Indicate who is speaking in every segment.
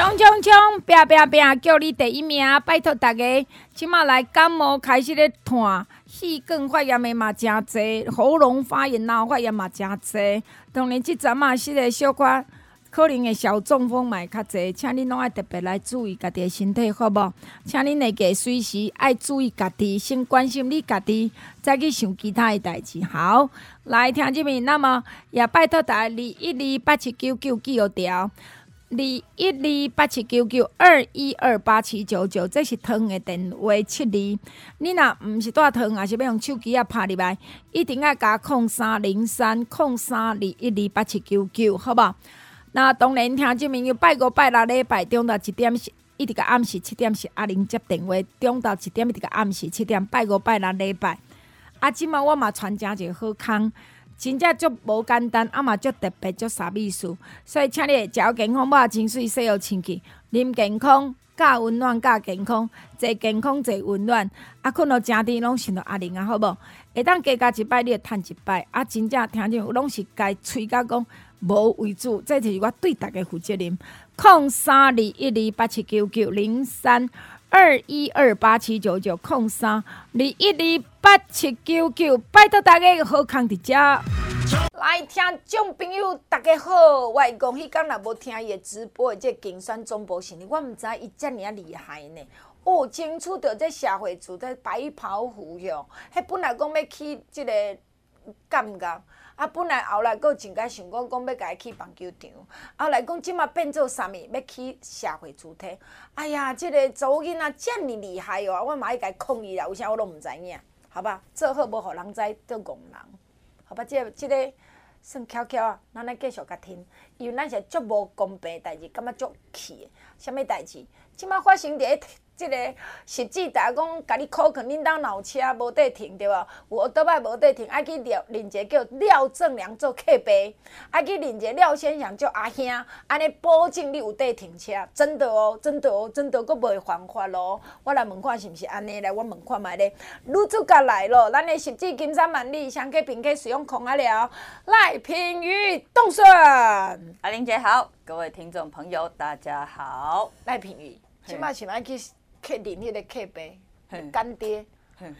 Speaker 1: 冲冲冲！拼拼拼！叫你第一名！拜托大家，即马来感冒开始咧喘，气管发炎的嘛真侪，喉咙发炎、脑发炎嘛真侪。当然，即阵嘛是个小可。可能会小中风嘛较侪，请恁拢爱特别来注意家己的身体，好无？请恁会记随时爱注意家己，先关心你家己，再去想其他的代志。好，来听这边，那么也拜托大家，二一二八七九九记号条，二一二八七九九二一二八七九九，这是汤的电话七二。你若毋是带汤，还是要用手机啊拍入来，一定要加空三零三空三二一二八七九九，好无？那当然，听这边有拜五拜六礼拜中到一点是，一直到暗时七点是阿玲接电话，中到一点一直到暗时七点，拜五拜六礼拜。啊，即马我嘛传真一个好康，真正足无简单，啊嘛足特别足啥意思？所以请你食健康，把情绪洗好清气，啉健康，加温暖，加健康，坐健康，坐温暖。啊，困到正甜拢想到阿玲啊，好无？会当加加一摆，你会趁一摆。啊，真正听见拢是该喙甲讲。无为主，这就是我对大家负责任。空三二一二八七九九零三二一二八七九九空三二一二八七九九，拜托大家好康的家。来听众朋友，大家好，我讲迄天若无听伊直播的这竞选总部是呢，我毋知伊遮尔厉害呢。哦，清楚着这社会处在白袍虎哟，迄本来讲要去即个干干。啊，本来后来阁真该想讲讲要甲伊去棒球场，后来讲即马变做啥物，要去社会主体。哎呀，即、个查某囡仔遮尔厉害哦，我嘛爱甲伊抗议啦，为啥我拢毋知影？好吧，做好无互人知，做戆人。好吧，即、个即、个算巧巧啊，咱来继续甲听，因为咱是足无公平代志，感觉足气的。啥物代志？即马发生伫。即个实际，大家讲，甲你考肯恁当老车无地停，对无？有倒摆无地停，爱去廖认一个叫廖正良做客爸，爱去认一个廖先生做阿兄，安尼保证你有地停车，真的哦，真的哦，真的阁袂犯法咯。我来问看是毋是安尼来，我问看觅咧。女主角来咯，咱的实际金山万里，双客平客使用空啊了。赖品妤冻笋，
Speaker 2: 阿玲姐好，各位听众朋友大家好。
Speaker 1: 赖品妤，即摆是爱去。客人迄个客爸，干爹，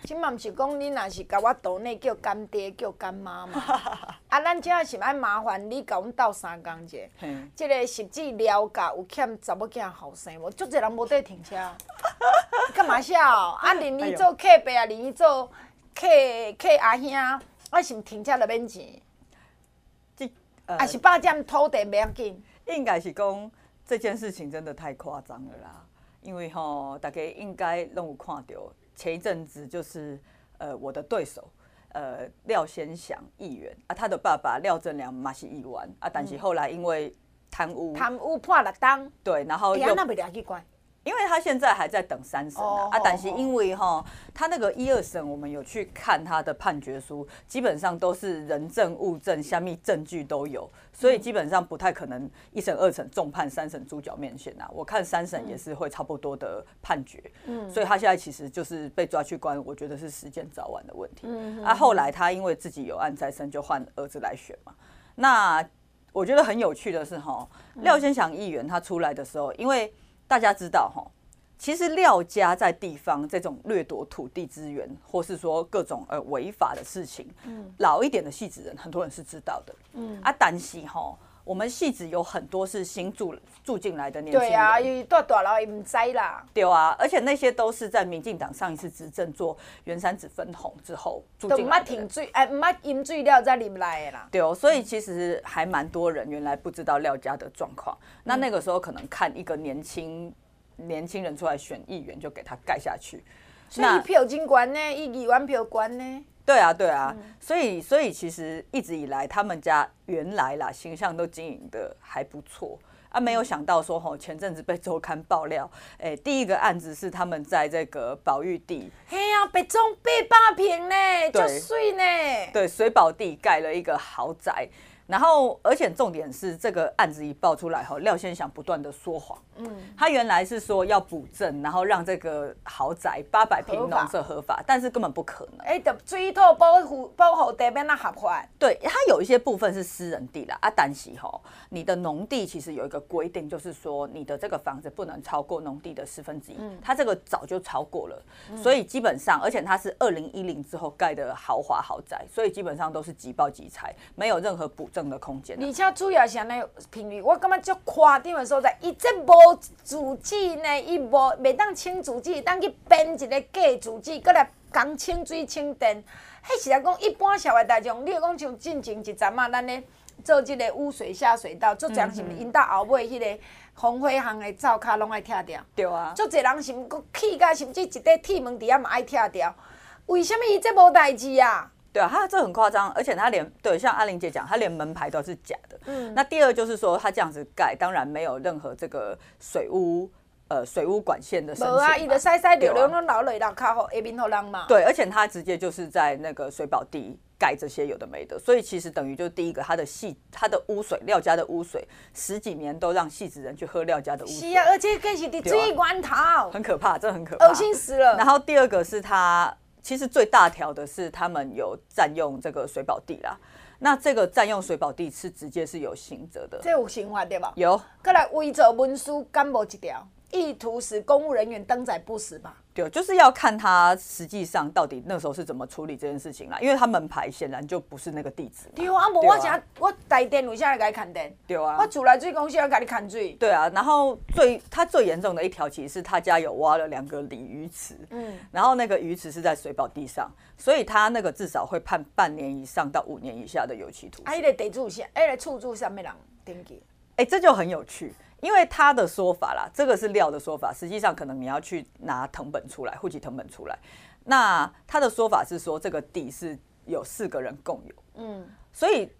Speaker 1: 即嘛毋是讲你若是甲我岛内叫干爹叫干妈嘛？啊，咱即下是爱麻烦你甲阮斗三工者，即个实际了解有欠查某囝后生无？足侪人无得停车，干嘛笑？啊，宁愿做客爸啊，宁愿做客客阿兄，我是毋停车着免钱？即啊是霸占土地袂要紧？
Speaker 2: 应该是讲这件事情真的太夸张了啦。因为吼，大家应该拢有看到，前一阵子就是呃我的对手，呃廖先祥议员啊，他的爸爸廖正良嘛是议员啊，但是后来因为贪污，
Speaker 1: 贪污判六当，
Speaker 2: 对，然后又。因为他现在还在等三审啊，啊，但是因为哈，他那个一二审我们有去看他的判决书，基本上都是人证物证，下面证据都有，所以基本上不太可能一审二审重判，三审猪脚面线啊。我看三审也是会差不多的判决，嗯，所以他现在其实就是被抓去关，我觉得是时间早晚的问题。嗯，啊，后来他因为自己有案在身，就换儿子来选嘛。那我觉得很有趣的是哈，廖先祥议员他出来的时候，因为。大家知道哈，其实廖家在地方这种掠夺土地资源，或是说各种呃违法的事情，嗯，老一点的戏子人很多人是知道的，嗯啊，但是哈。我们戏子有很多是新住住进来的年轻人，对啊，
Speaker 1: 因为大大佬也唔知啦，
Speaker 2: 对啊，而且那些都是在民进党上一次执政做原山子分红之后住进来的，都唔乜停水，哎，唔乜饮水料再入来的啦，对哦，所以其实还蛮多人原来不知道廖家的状况，那那个时候可能看一个年轻年轻人出来选议员就给他盖下去，
Speaker 1: 所以票真悬呢，一议员票悬呢。
Speaker 2: 对啊，对啊，嗯、所以所以其实一直以来他们家原来啦形象都经营的还不错啊，没有想到说吼前阵子被周刊爆料，哎，第一个案子是他们在这个宝玉地，
Speaker 1: 嘿呀、啊，被中被霸屏呢，就碎呢，
Speaker 2: 对，水宝地盖了一个豪宅。然后，而且重点是这个案子一爆出来后，廖先祥不断的说谎。嗯，他原来是说要补正，然后让这个豪宅八百平农舍合法，但是根本不可能。
Speaker 1: 哎，的水土保护保护地边那合法？
Speaker 2: 对，它有一些部分是私人地啦。啊，但是吼，你的农地其实有一个规定，就是说你的这个房子不能超过农地的四分之一。嗯，它这个早就超过了，所以基本上，而且它是二零一零之后盖的豪华豪宅，所以基本上都是即报即拆，没有任何补正的空间，
Speaker 1: 而且主要是安尼频率，我感觉足夸张的所在，伊这无主机呢，伊无袂当清主机，当去编一个假主机，过来讲清水清电，迄是来讲一般社会大众，你讲像进前一阵嘛，咱咧做这个污水下水道，足侪人是毋是因到后尾迄个风火巷的灶骹拢爱拆掉？
Speaker 2: 对啊，
Speaker 1: 足侪人是毋过气甲甚至一块铁门底下嘛爱拆掉，为什么伊这无代志啊？
Speaker 2: 对啊，他这很夸张，而且他连对像阿玲姐讲，他连门牌都是假的。嗯，那第二就是说，他这样子盖，当然没有任何这个水污呃水污管线的申请。无啊，
Speaker 1: 伊就塞塞流流拢流落来较好，下面好人嘛。
Speaker 2: 对，而且他直接就是在那个水保地盖这些有的没的，所以其实等于就是第一个，他的细他的污水廖家的污水十几年都让戏子人去喝廖家的污水。
Speaker 1: 是啊，而且更是的最源头，
Speaker 2: 很可怕，这很可怕，
Speaker 1: 恶心死了。
Speaker 2: 然后第二个是他。其实最大条的是他们有占用这个水保地啦，那这个占用水保地是直接是有刑责的，
Speaker 1: 这有刑法对吧？
Speaker 2: 有。
Speaker 1: 再来伪造文书，干无一条？意图使公务人员登载不实吧？
Speaker 2: 对，就是要看他实际上到底那时候是怎么处理这件事情啦。因为他门牌显然就不是那个地址。
Speaker 1: 对啊，无我家我带电为啥来给你砍电？
Speaker 2: 对啊，
Speaker 1: 我厝内水公司要给你砍水。
Speaker 2: 对啊，然后最他最严重的一条其实是他家有挖了两个鲤鱼池，嗯，然后那个鱼池是在水保地上，所以他那个至少会判半年以上到五年以下的有期徒刑。
Speaker 1: 哎，个地主是哎，个厝主上面人登记？
Speaker 2: 哎，这就很有趣。因为他的说法啦，这个是廖的说法，实际上可能你要去拿藤本出来，户籍藤本出来。那他的说法是说，这个地是有四个人共有，嗯，所以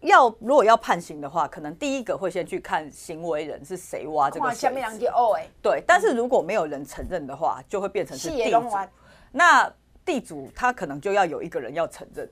Speaker 2: 要如果要判刑的话，可能第一个会先去看行为人是谁挖这个水池。对，但是如果没有人承认的话，就会变成是地主。那地主他可能就要有一个人要承认。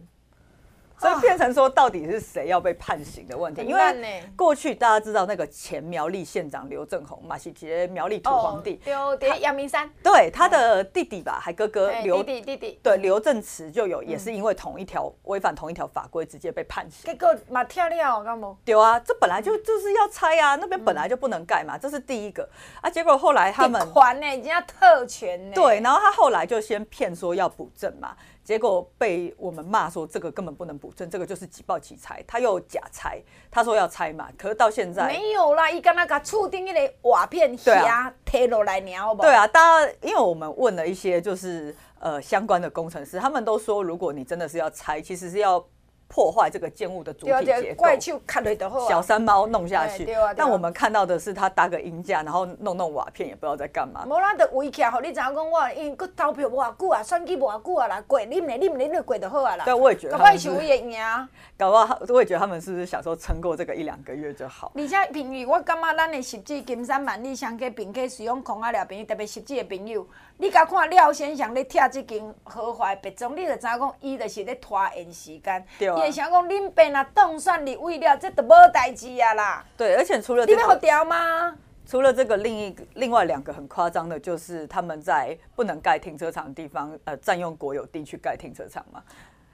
Speaker 2: 所以变成说，到底是谁要被判刑的问题？因为过去大家知道那个前苗栗县长刘正鸿马西杰苗栗土皇帝，
Speaker 1: 刘爹阳明山，
Speaker 2: 对他的弟弟吧，还哥哥刘
Speaker 1: 弟弟弟弟，
Speaker 2: 对刘正慈就有，也是因为同一条违反同一条法规，直接被判刑。
Speaker 1: 结果嘛跳了，干嘛？
Speaker 2: 对啊，这本来就就是要拆啊，那边本来就不能盖嘛，这是第一个啊。结果后来他们
Speaker 1: 还呢，已经要特权呢。
Speaker 2: 对，然后他后来就先骗说要补正嘛。结果被我们骂说，这个根本不能补正，这个就是举报起拆，他又假拆，他说要拆嘛，可是到现在
Speaker 1: 没有啦，伊刚那个触定那个瓦片下贴落来，你好不好？
Speaker 2: 对啊，大家因为我们问了一些就是呃相关的工程师，他们都说，如果你真的是要拆，其实是要。破坏这个建物的主体结构，小山猫弄下去。但我们看到的是他搭个鹰架，然后弄弄瓦片，也不知道在干嘛。
Speaker 1: 无咱就围起来，吼你知影讲我，因为佮投票无偌久啊，选举无偌久啊啦，过，你唔你唔你你过就好啊啦。
Speaker 2: 对，我也觉得。
Speaker 1: 搞不好是为了赢。
Speaker 2: 搞不好，我也觉得他们是不是想说撑过这个一两个月就好？
Speaker 1: 而且平宇，我感觉咱的实际金山万里乡去，并且使用空啊了朋友，特别实际的朋友。你甲看廖先生咧拆即间豪华别庄，你就知影讲，伊就是咧拖延时间。对啊。伊会想讲，恁爸若当选立委了，这都无代志啊啦。
Speaker 2: 对，而且除了、这个、
Speaker 1: 你要调吗？
Speaker 2: 除了这个，另一个另外两个很夸张的，就是他们在不能盖停车场的地方，呃，占用国有地去盖停车场嘛。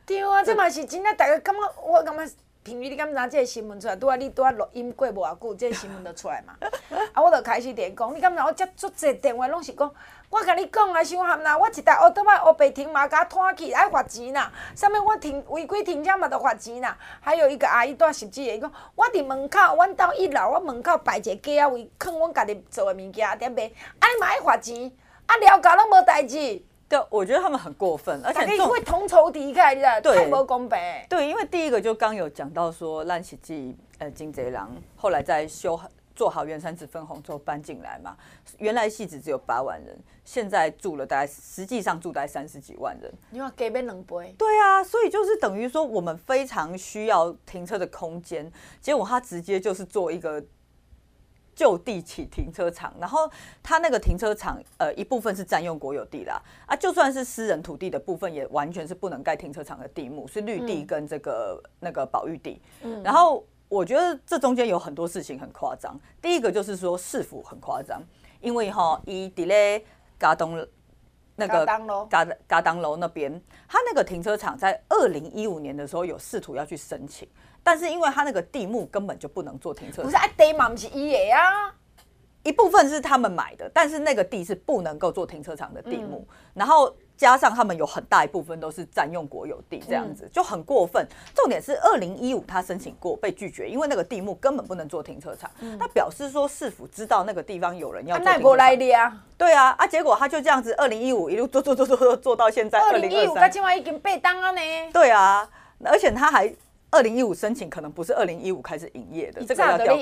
Speaker 1: 对啊，这嘛是真的，大家感觉我感觉。平宇，你敢知这个新闻出来？拄啊，你拄啊录音过无偌久，这个新闻就出来嘛。啊，我就开始电讲，你敢知我接足济电话拢是讲，我甲你讲啊，伤含啦，我一台奥特曼乌白停嘛，甲拖去爱罚钱啦。啥物我停违规停车嘛，都罚钱啦。还有一个阿姨住十几个，伊讲我伫门口，阮兜一楼，我门口摆一个架位，囥阮家己做的物件点卖，啊，你嘛爱罚钱，啊，了解拢无代志。
Speaker 2: 对，我觉得他们很过分，而且
Speaker 1: 因为同仇敌忾，你知道？太不公平。
Speaker 2: 对，因为第一个就刚有讲到说，烂喜记呃金贼郎后来在修做好圆山子分红之后搬进来嘛，原来戏子只有八万人，现在住了大概实际上住大概三十几万人。
Speaker 1: 你话给边两倍？
Speaker 2: 对啊，所以就是等于说我们非常需要停车的空间，结果他直接就是做一个。就地起停车场，然后他那个停车场，呃，一部分是占用国有地啦，啊，就算是私人土地的部分，也完全是不能盖停车场的地目，是绿地跟这个、嗯、那个保育地。嗯，然后我觉得这中间有很多事情很夸张。第一个就是说市府很夸张，因为哈，以底勒嘎东那个嘎嘎当楼那边，他那个停车场在二零一五年的时候有试图要去申请。但是因为他那个地目根本就不能做停车场，
Speaker 1: 不是啊，地嘛不是伊的。啊，
Speaker 2: 一部分是他们买的，但是那个地是不能够做停车场的地目，然后加上他们有很大一部分都是占用国有地，这样子就很过分。重点是二零一五他申请过被拒绝，因为那个地目根本不能做停车场，那表示说市府知道那个地方有人要做停车场。来的啊，对啊，啊结果他就这样子二零一五一路做做做做做做到现在二零一五，他
Speaker 1: 今晚已经被当了呢，
Speaker 2: 对啊，而且他还。二零一五申请可能不是二零一五开始营业的，这个要调，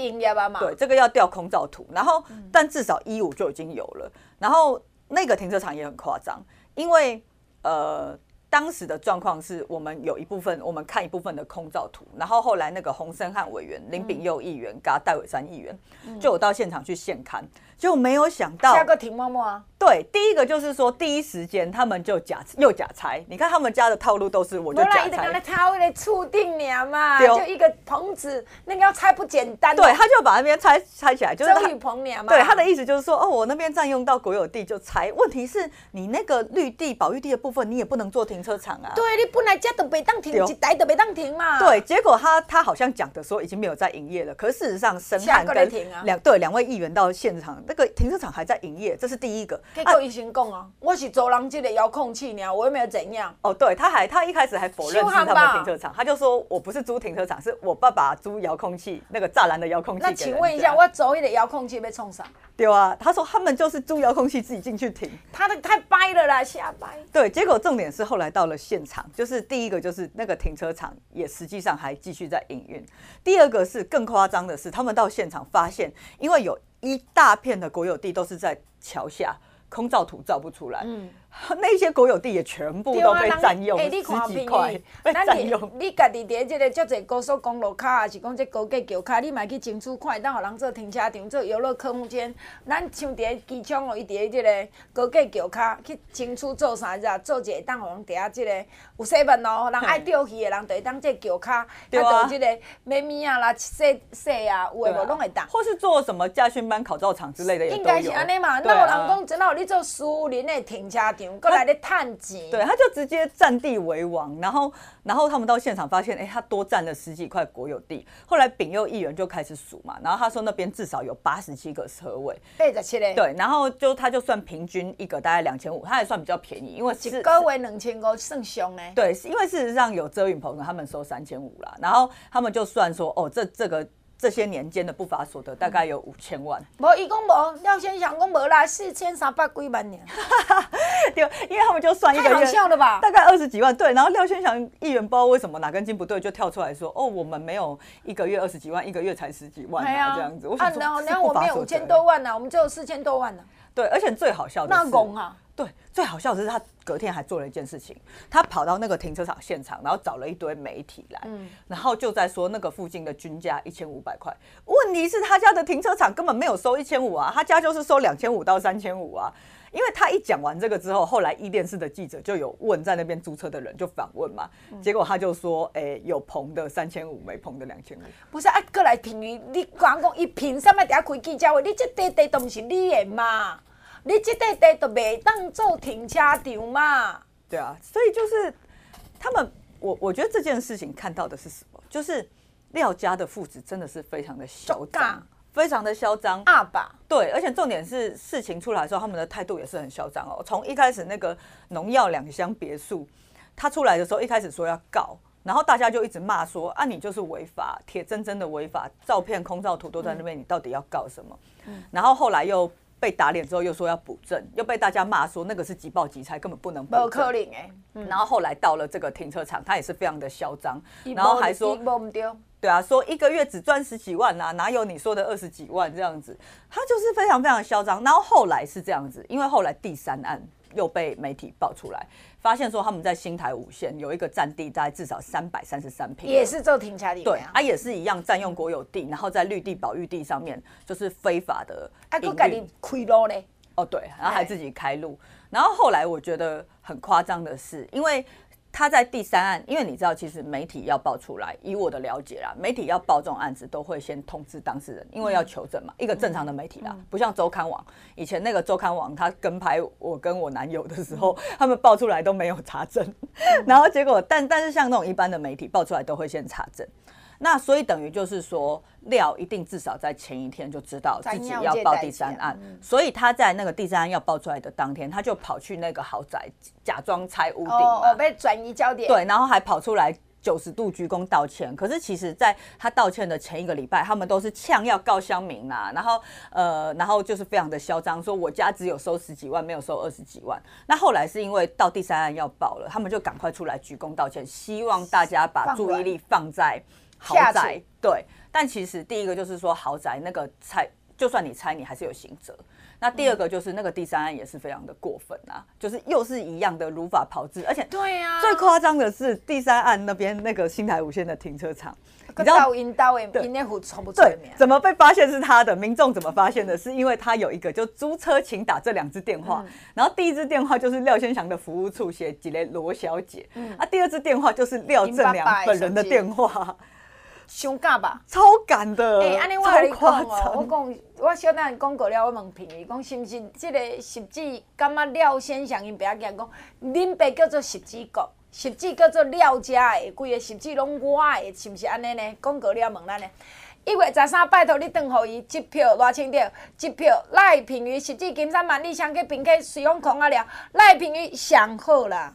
Speaker 2: 对，这个要调空照图，然后但至少一五就已经有了，然后那个停车场也很夸张，因为呃当时的状况是我们有一部分我们看一部分的空照图，然后后来那个洪森汉委员、林炳佑议员、跟戴伟山议员就有到现场去现勘。就没有想到
Speaker 1: 下个停默默啊！
Speaker 2: 对，第一个就是说，第一时间他们就假又假拆。你看他们家的套路都是，我就假拆。
Speaker 1: 他为了促定你嘛，就一个棚子，那个要拆不简单。
Speaker 2: 对，他就把那边拆拆起来，就是
Speaker 1: 棚嘛。
Speaker 2: 对，他的意思就是说，哦，我那边占用到国有地就拆。问题是你那个绿地、保育地的部分，你也不能做停车场啊。
Speaker 1: 对，你本来家都被当停，一台都被当停嘛。
Speaker 2: 对，结果他他好像讲的说已经没有在营业了，可是事实上申翰跟两对两位议员到现场，那个停车场还在营业，这是第一个。
Speaker 1: 结果医生讲啊，我是走廊机的遥控器呢，我又没有怎样。
Speaker 2: 哦，对，他还他一开始还否认是他们的停车场，他就说我不是租停车场，是我爸爸租遥控器那个栅栏的遥控器。
Speaker 1: 那请问一下，我走一的遥控器被冲上？
Speaker 2: 对啊，他说他们就是租遥控器自己进去停，
Speaker 1: 他的太掰了啦，瞎掰。
Speaker 2: 对，结果重点是后来到了现场，就是第一个就是那个停车场也实际上还继续在营运，第二个是更夸张的是，他们到现场发现，因为有。一大片的国有地都是在桥下，空照图照不出来。那些国有地也全部都被占用，十几块被占用。
Speaker 1: 你家己伫这个足侪高速公路卡，还是讲这高架桥卡，你嘛去争取看，当互人做停车场、做游乐空间。咱像伫机场哦，伊伫这个高架桥卡去争取做啥子啊？做一个当互人伫啊，这个有洗饭哦，人爱钓鱼的人，就会当这桥卡，对啊，这个买米啊啦、洗洗啊，有诶无拢会当。
Speaker 2: 或是做什么驾训班、考照场之类的。应该是安尼嘛？
Speaker 1: 那有人讲，真好，你做私人的停车场。过来的探级，
Speaker 2: 对，他就直接占地为王，然后，然后他们到现场发现，哎，他多占了十几块国有地。后来丙佑议员就开始数嘛，然后他说那边至少有八十七个车位，
Speaker 1: 八十七嘞，
Speaker 2: 对，然后就他就算平均一个大概两千五，他还算比较便宜，因为是
Speaker 1: 高为两千五算凶呢。
Speaker 2: 对，因为事实上有遮云棚的，他们收三千五啦，然后他们就算说，哦，这这个。这些年间的不法所得大概有五千万。
Speaker 1: 无，伊讲无，廖先生讲无啦，四千三百几万年。
Speaker 2: 对，因为他们就算一个月，
Speaker 1: 笑了吧？
Speaker 2: 大概二十几万。对，然后廖先生议员不知道为什么哪根筋不对，就跳出来说：“哦，我们没有一个月二十几万，一个月才十几万啊，这样子。”我想说，
Speaker 1: 然后我们有五千多万呢，我们只有四千多万呢。
Speaker 2: 对，而且最好笑的是，
Speaker 1: 那拱啊。
Speaker 2: 对，最好笑的是他隔天还做了一件事情，他跑到那个停车场现场，然后找了一堆媒体来，嗯，然后就在说那个附近的均价一千五百块。问题是他家的停车场根本没有收一千五啊，他家就是收两千五到三千五啊。因为他一讲完这个之后，后来一电视的记者就有问在那边租车的人，就反问嘛，结果他就说，哎、欸，有棚的三千五，没棚的两千五。
Speaker 1: 不是啊，过来停你，你讲讲一凭什么底下开记者会？你这地地都不是你的嘛？你这块地都没当做停车场嘛？
Speaker 2: 对啊，所以就是他们，我我觉得这件事情看到的是什么？就是廖家的父子真的是非常的嚣张，非常的嚣张。
Speaker 1: 阿爸，
Speaker 2: 对，而且重点是事情出来的时候，他们的态度也是很嚣张哦。从一开始那个农药两箱别墅，他出来的时候，一开始说要告，然后大家就一直骂说啊，你就是违法，铁铮铮的违法，照片、空照图都在那边，你到底要告什么？嗯，然后后来又。被打脸之后，又说要补正，又被大家骂说那个是急报急拆，根本不能补证。
Speaker 1: 不可能哎！
Speaker 2: 然后后来到了这个停车场，他也是非常的嚣张，然后还说对啊，说一个月只赚十几万呐、啊，哪有你说的二十几万这样子？他就是非常非常嚣张。然后后来是这样子，因为后来第三案又被媒体爆出来，发现说他们在新台五线有一个占地大概至少三百三十三坪，
Speaker 1: 也是做停车地，
Speaker 2: 对，啊也是一样占用国有地，然后在绿地保育地上面就是非法的，
Speaker 1: 啊，都给你开路嘞，
Speaker 2: 哦对，然后还自己开路，然后后来我觉得很夸张的是，因为。他在第三案，因为你知道，其实媒体要报出来，以我的了解啦，媒体要报这种案子都会先通知当事人，因为要求证嘛。一个正常的媒体啦，不像周刊网，以前那个周刊网，他跟拍我跟我男友的时候，他们报出来都没有查证，然后结果，但但是像那种一般的媒体报出来都会先查证。那所以等于就是说，廖一定至少在前一天就知道自己要报第三案，所以他在那个第三案要报出来的当天，他就跑去那个豪宅假装拆屋顶，
Speaker 1: 哦，被转移焦点。
Speaker 2: 对，然后还跑出来九十度鞠躬道歉。可是其实，在他道歉的前一个礼拜，他们都是呛要告乡民啊，然后呃，然后就是非常的嚣张，说我家只有收十几万，没有收二十几万。那后来是因为到第三案要报了，他们就赶快出来鞠躬道歉，希望大家把注意力放在。豪宅对，但其实第一个就是说豪宅那个拆，就算你拆，你还是有刑责。那第二个就是那个第三案也是非常的过分啊，就是又是一样的如法炮制，而且对呀，最夸张的是第三案那边那个新台五线的停车场，你知道对，怎么被发现是他的？民众怎么发现的？是因为他有一个就租车请打这两支电话，然后第一支电话就是廖先祥的服务处写几类罗小姐，啊，第二支电话就是廖正良本人的电话。
Speaker 1: 伤假吧，
Speaker 2: 超赶的。哎、欸，安尼我跟你讲哦，
Speaker 1: 我讲，我小等讲过了，我问评语，讲是不是这个实际感觉廖先生因爸讲，讲恁爸叫做实际国，实际叫做廖家的，规个实际拢我的，是毋是安尼呢？讲过了问咱呢，一月十三，拜托你转互伊一票偌清着，一票赖评语实际金山万里香去并去水涌空啊了，赖评语上好啦。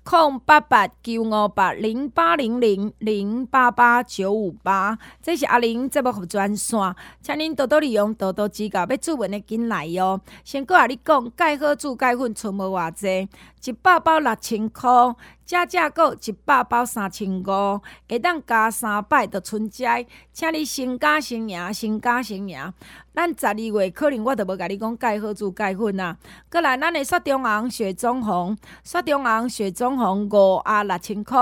Speaker 1: 空八八九五八零八零零零八八九五八，这是阿玲节目服专线，请您多多利用，多多指教，要注文的进来哟。先搁下你讲，钙好煮钙粉存无偌济，一百包六千块，加价购一百包三千五，会当加三百的存斋，请你先加先赢，先加。先赢，咱十二月可能我都无甲你讲钙好煮钙粉啊。过来，咱的雪中红、雪中红、雪中红、雪中红五啊六千块。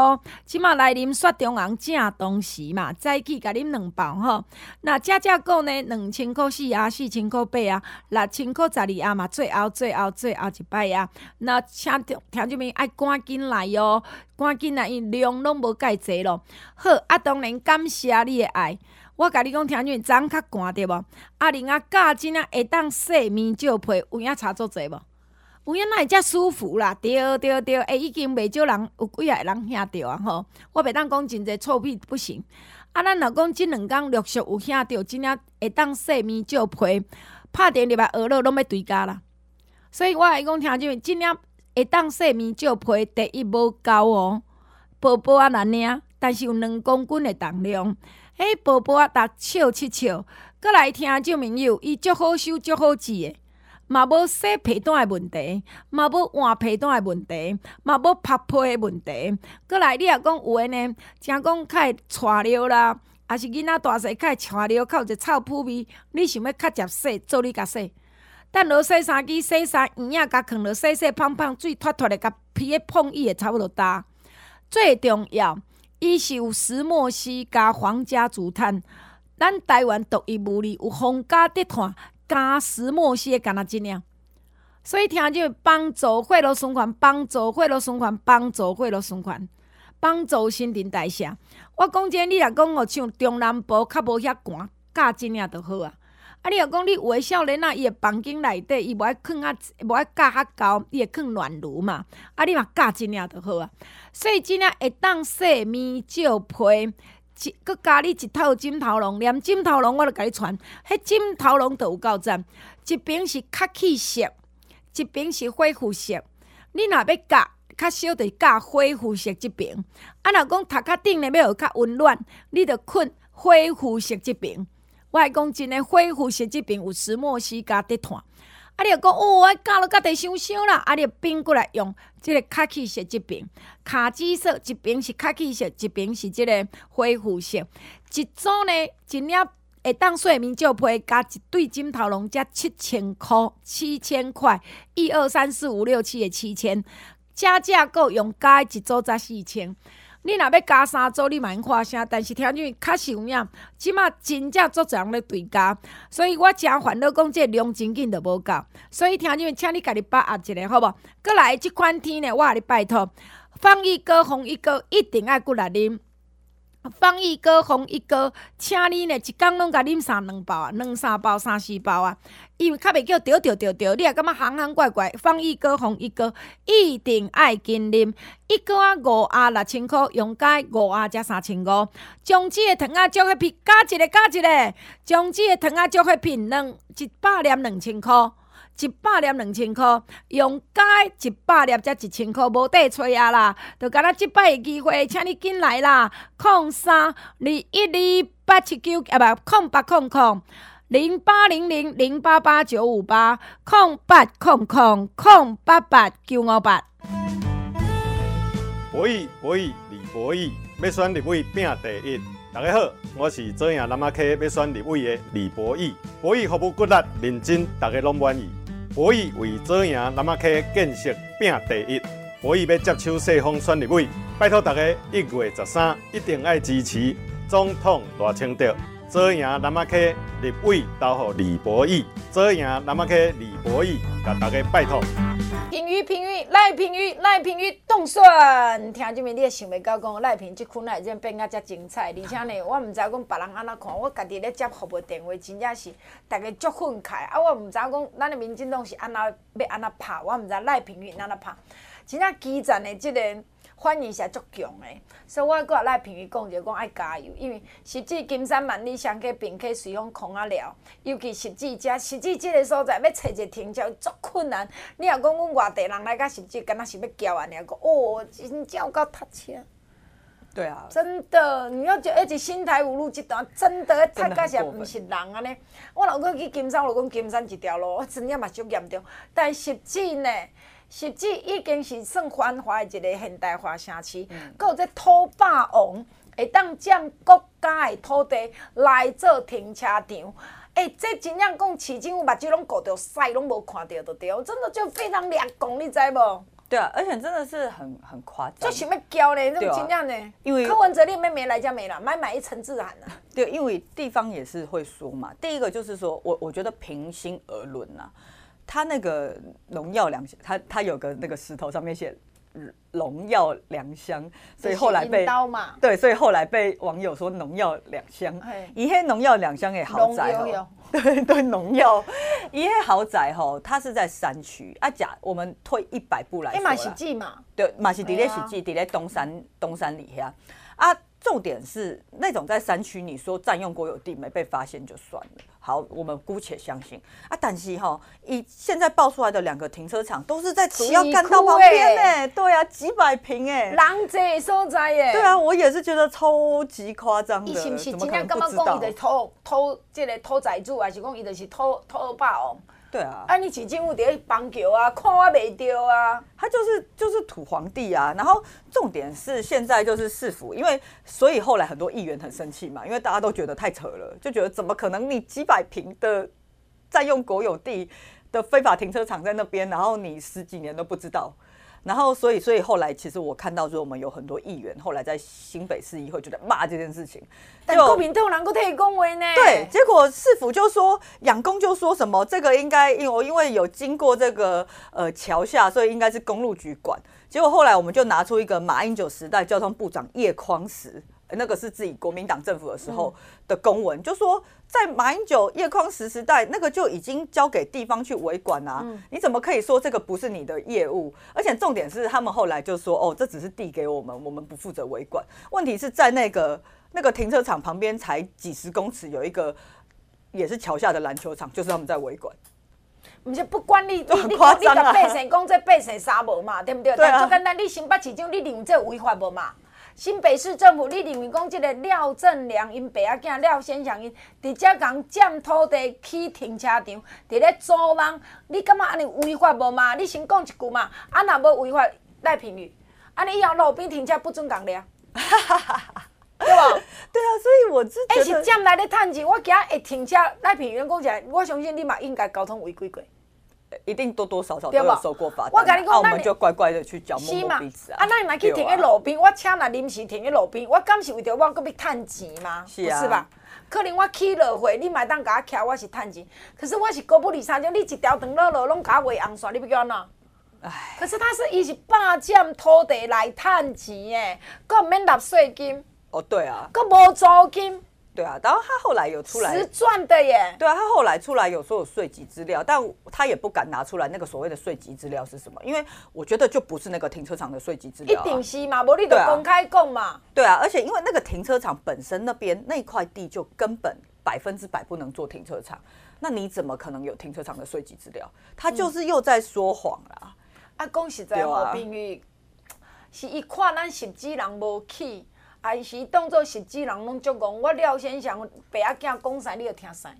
Speaker 1: 即马来啉雪中红正东时嘛，早起甲啉两包吼。那加价购呢？两千块四啊，四千块八啊，六千块十二啊嘛。最后最后最后一摆啊。那请听住面爱赶紧来哟，赶紧来，因量拢无介侪咯。好，啊当然感谢你的爱。我甲你讲，听见昨昏较寒对无？阿玲啊，加真啊会当洗面照被，有影差足济无？有影哪会遮舒服啦？对对对，诶，已经袂少人有几个人听着啊吼！我袂当讲真济臭屁不行。啊，咱若讲即两工陆续有听着，真啊会当洗面照被，拍电入来学了拢要对家啦。所以我来讲，听见真啊会当洗面照被，第一无高哦，薄薄啊难领，但是有两公斤的重量。迄宝宝啊，逐笑七笑，过来听众朋友，伊足好收，足好治诶，嘛无洗被单诶问题，嘛无换被单诶问题，嘛无拍被诶问题。过来你若讲有诶呢，诚讲较会带尿啦，抑是囡仔大细较会带尿，较有一臭扑味，你想要较接洗，做你甲洗。等落洗衫机洗衫，圆仔甲囥落洗洗胖胖，水脱脱的，甲皮诶碰伊会差不多大。最重要。伊是有石墨烯加皇家竹炭，咱台湾独一无二有皇家竹炭加石墨烯的干那精样，所以听就帮助血路循环，帮助血路循环，帮助血路循环，帮助新陈代谢。我讲真，你若讲哦，像中南部较无遐寒，加精样就好啊。啊，你若讲你有诶少年啊，伊诶房间内底伊无爱囥啊，无爱加较高，伊会囥暖炉嘛。啊，你嘛加精样就好啊。所以即领会当洗面照被，一阁加你一套枕头笼，连枕头笼我都甲你传。迄枕头笼都有够赞，一边是较气色，一边是恢复色。你若要加较少，就加恢复色即边。啊，若讲头壳顶咧要有较温暖，你着困。恢复色即边。我还讲真诶，恢复性疾病有石墨烯加滴碳。啊，你讲哦，我加了加得伤伤啦。啊，你变过来用即个卡其色疾病，卡其色疾病是卡其色疾病是即个恢复性。一组呢，一粒会当睡眠照被加一对枕头笼，才七千块，七千块，一二三四五六七诶七千，加价购用加一组才四千。你若要加三组，你嘛用花声，但是听你较实有影，即马真正足侪人咧对加，所以我诚烦恼讲即个量真紧都无够，所以听讲请你家己把握一下，好无？过来即款天呢，我甲你拜托，放一哥、放一哥一定爱过来啉。方一哥、红一哥，请你呢一工拢甲啉三两包啊，两三包、三四包啊，因为较袂叫着着着着，你也感觉行行怪怪。方一哥、红一哥一定爱紧啉，一个啊五啊六千块，用解五啊才三千五。将这个糖啊焦黑片加一个加一个，将这个糖啊焦黑片两一百粒两千块。一百粒两千块，用解一百粒才一千块，无得吹啊啦！就干那即摆个机会，请你进来啦！空三二一二八七九啊，不空八空空零八零零零八八九五八空八空空空八八九五八。
Speaker 3: 博弈博弈李博弈，要选立委拼第一。大家好，我是左营南亚溪要选立委的李博弈。博弈服务骨力认真，大家拢满意。博弈为遮赢南亚溪建设拼第一，博弈要接手世丰选立委，拜托大家一月十三一定要支持总统大清掉。左营南亚溪立委投予李博弈，左营南亚溪李博弈，甲大家拜托。
Speaker 1: 评语评语赖评语赖评语冻蒜，听这边你也想袂到讲赖评这款内真变啊遮精彩，而且呢，我毋知讲别人安怎看，我家己咧接服务电话，真正是大家足愤慨啊！我毋知讲咱的民进党是安怎要安怎拍，我毋知赖评语安怎拍，真正基层的这个。反应是足强的，所以我搁来评语讲，者讲爱加油，因为实际金山万里双溪并溪随风空啊了，尤其实际遮实际即个所在要找一个停车足困难。你若讲阮外地人来甲实际，敢若是要交安尼讲，哦，真正有够塞车。
Speaker 2: 对啊。真
Speaker 1: 的，你要就而且新台五路这段真的太甲是毋是人安尼。我老公去金山，我讲金山一条路，我真正嘛足严重，但实际呢？实际已经是算繁华的一个现代化城市，阁、嗯、有这土霸王会当将国家的土地来做停车场，哎、欸，这真正讲市政府目睭拢顾着屎，拢无看到都对，真的就非常劣公，你知无？
Speaker 2: 对啊，而且真的是很很夸张，
Speaker 1: 就想要交嘞，这种真正的。因为柯文哲你妹妹来家没了，买买一层自然了。
Speaker 2: 对，因为地方也是会说嘛，第一个就是说我我觉得平心而论呐。他那个农药良乡，他他有个那个石头上面写农药良乡，所以后来被对，所以后来被网友说农药两乡，一些农药两乡的豪宅哦，对对农药，一些豪宅吼，它是在山区啊。假我们退一百步来说，马
Speaker 1: 喜记嘛，
Speaker 2: 对，马喜迪列喜记，迪列东山东山里下啊。重点是那种在山区，你说占用国有地没被发现就算了。好，我们姑且相信啊。但是哈，以现在爆出来的两个停车场都是在主要干道旁边呢。对啊，几百平哎，
Speaker 1: 人济所在耶。
Speaker 2: 对啊，我也是觉得超级夸张的。
Speaker 1: 是不是今天刚刚讲伊的偷偷这个偷宅主，还是讲伊的是偷偷霸王？
Speaker 2: 对啊，
Speaker 1: 啊，你市政府在帮球啊，看我袂丢啊，
Speaker 2: 他就是就是土皇帝啊。然后重点是现在就是市府，因为所以后来很多议员很生气嘛，因为大家都觉得太扯了，就觉得怎么可能你几百平的占用国有地的非法停车场在那边，然后你十几年都不知道。然后，所以，所以后来，其实我看到说，我们有很多议员后来在新北市议会就在骂这件事情。
Speaker 1: 但国民党能够替恭维呢？
Speaker 2: 对，结果市府就说，养工就说什么，这个应该因为因为有经过这个呃桥下，所以应该是公路局管。结果后来我们就拿出一个马英九时代交通部长叶匡时。那个是自己国民党政府的时候的公文，就说在马英九、叶匡时时代，那个就已经交给地方去维管啊。你怎么可以说这个不是你的业务？而且重点是，他们后来就说，哦，这只是递给我们，我们不负责维管。问题是在那个那个停车场旁边才几十公尺，有一个也是桥下的篮球场，就是他们在维管。
Speaker 1: 不是不管你，你你你甲百姓讲这百姓啥无嘛，对不对？对啊。但就简单，你新北市长，你认为这违法无嘛？新北市政府，你认为讲即个廖正良因爸仔囝廖先祥因，直接共占土地起停车场，伫咧租人，你感觉安尼违法无嘛？你先讲一句嘛，啊若要违法赖品妤，啊你以后路边停车不准共掠，对吧？
Speaker 2: 对啊，所以我之前
Speaker 1: 是占来咧趁钱，我今日会停车赖品员讲起来，我相信你嘛应该交通违规过。
Speaker 2: 一定多多少少都有收过罚单，
Speaker 1: 我跟你讲，
Speaker 2: 那我们就乖乖的去缴摸摸鼻子啊。
Speaker 1: 啊，那你来去停在路边，我车若临时停在路边，我敢是为着我搁要趁钱吗？是啊，不是吧？可能我起落会，你买当甲我徛，我是趁钱。可是我是高不离三种，你一条长路路拢甲我画红线，你要叫安怎？唉。可是他是伊是霸占土地来趁钱诶，搁毋免纳税金。
Speaker 2: 哦，对啊。
Speaker 1: 搁无租金。
Speaker 2: 对啊，然后他后来有出来
Speaker 1: 是赚的耶。
Speaker 2: 对啊，他后来出来有说有税籍资料，但他也不敢拿出来那个所谓的税籍资料是什么，因为我觉得就不是那个停车场的税籍资料、啊。
Speaker 1: 一定是嘛，无你就公开讲嘛
Speaker 2: 对、啊。对啊，而且因为那个停车场本身那边那块地就根本百分之百不能做停车场，那你怎么可能有停车场的税籍资料？他就是又在说谎啦。嗯、
Speaker 1: 啊，讲实在话，比喻是一看咱十几人无去。还是当做实际人拢足讲，我廖先祥爸仔囝讲啥，你就听啥。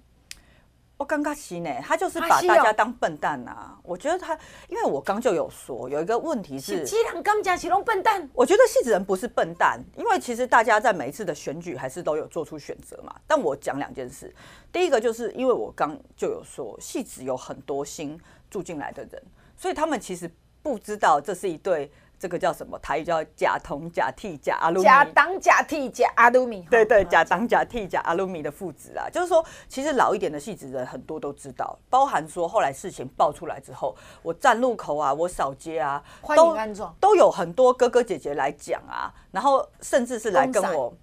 Speaker 2: 我感觉是呢，他就是把大家当笨蛋啊！我觉得他，因为我刚就有说，有一个问题是，
Speaker 1: 实际人刚讲是拢笨蛋。
Speaker 2: 我觉得戏子人不是笨蛋，因为其实大家在每一次的选举还是都有做出选择嘛。但我讲两件事，第一个就是因为我刚就有说，戏子有很多新住进来的人，所以他们其实不知道这是一对。这个叫什么？台语叫假铜假替假阿鲁米。
Speaker 1: 假当假替假阿鲁米。
Speaker 2: 对对，假当假替假阿鲁米的父子啊，就是说，其实老一点的戏子人很多都知道，包含说后来事情爆出来之后，我站路口啊，我扫街啊，都都有很多哥哥姐姐来讲啊，然后甚至是来跟我。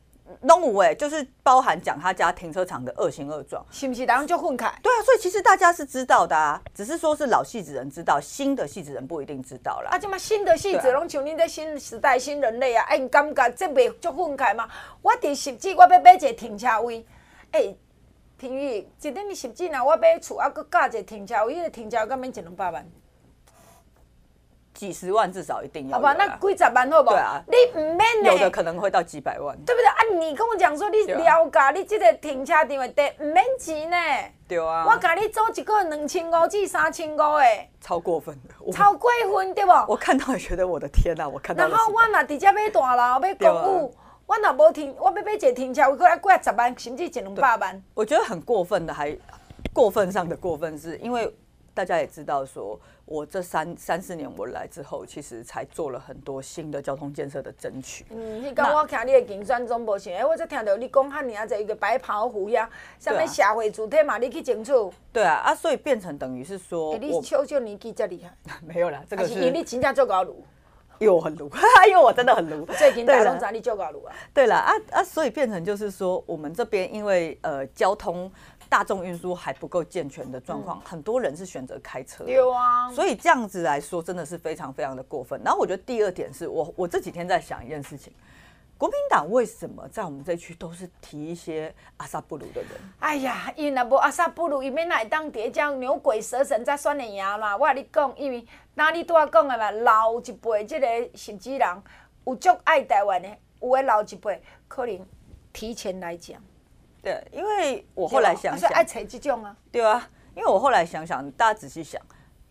Speaker 2: 拢有诶，就是包含讲他家停车场的恶行恶状，
Speaker 1: 是不是？然后就混开。
Speaker 2: 对啊，所以其实大家是知道的啊，只是说是老戏子人知道，新的戏子人不一定知道啦。
Speaker 1: 啊，这么新的戏子拢像恁这新时代新人类啊，哎、欸，你感觉这袂就混开吗？我伫实际我要买一个停车位，哎、欸，品妤，一点你实际呢？我买厝啊，搁加一个停车位，迄个停车位敢免一两百万。
Speaker 2: 几十万至少一定要，
Speaker 1: 好吧？那几十万好不好？
Speaker 2: 对啊，
Speaker 1: 你唔免呢？
Speaker 2: 有的可能会到几百万，
Speaker 1: 对不对？啊，你跟我讲说你了解，你这个停车场的地唔免钱呢？
Speaker 2: 对啊，
Speaker 1: 我甲你租一个两千五至三千五的，
Speaker 2: 超过分的，
Speaker 1: 超过分对不？
Speaker 2: 我看到也觉得我的天啊，我看到。
Speaker 1: 然后我若直接买大楼买公寓，我若无停，我要买一个停车位，过来过来十万，甚至一两百万。
Speaker 2: 我觉得很过分的，还过分上的过分是因为。大家也知道，说我这三三四年我来之后，其实才做了很多新的交通建设的争取。
Speaker 1: 嗯，你讲我听你的竞选总部是，哎，我才听到你讲汉尔在一个白袍湖呀，什么社会主体嘛，你去争取。
Speaker 2: 对啊，啊，所以变成等于是说，
Speaker 1: 欸、你小小年纪这厉害。
Speaker 2: 没有啦，这个是。
Speaker 1: 是你真正做高炉。
Speaker 2: 因为我很卢，因为我真的很卢。
Speaker 1: 最近大龙山你做高炉啊？
Speaker 2: 对了啊啊，所以变成就是说，我们这边因为呃交通。大众运输还不够健全的状况，嗯、很多人是选择开车。
Speaker 1: 有啊，
Speaker 2: 所以这样子来说，真的是非常非常的过分。然后我觉得第二点是我我这几天在想一件事情，国民党为什么在我们这区都是提一些阿萨布鲁的人？
Speaker 1: 哎呀，因为无阿萨布鲁，伊免来当叠将牛鬼蛇神才选的赢嘛。我跟你讲，因为哪里都要讲的嘛，老一辈这个甚至人有足爱台湾的，有的老一辈可能提前来讲。
Speaker 2: 对，因为我后来想想，
Speaker 1: 爱扯这种啊，
Speaker 2: 对啊，因为我后来想想，大家仔细想，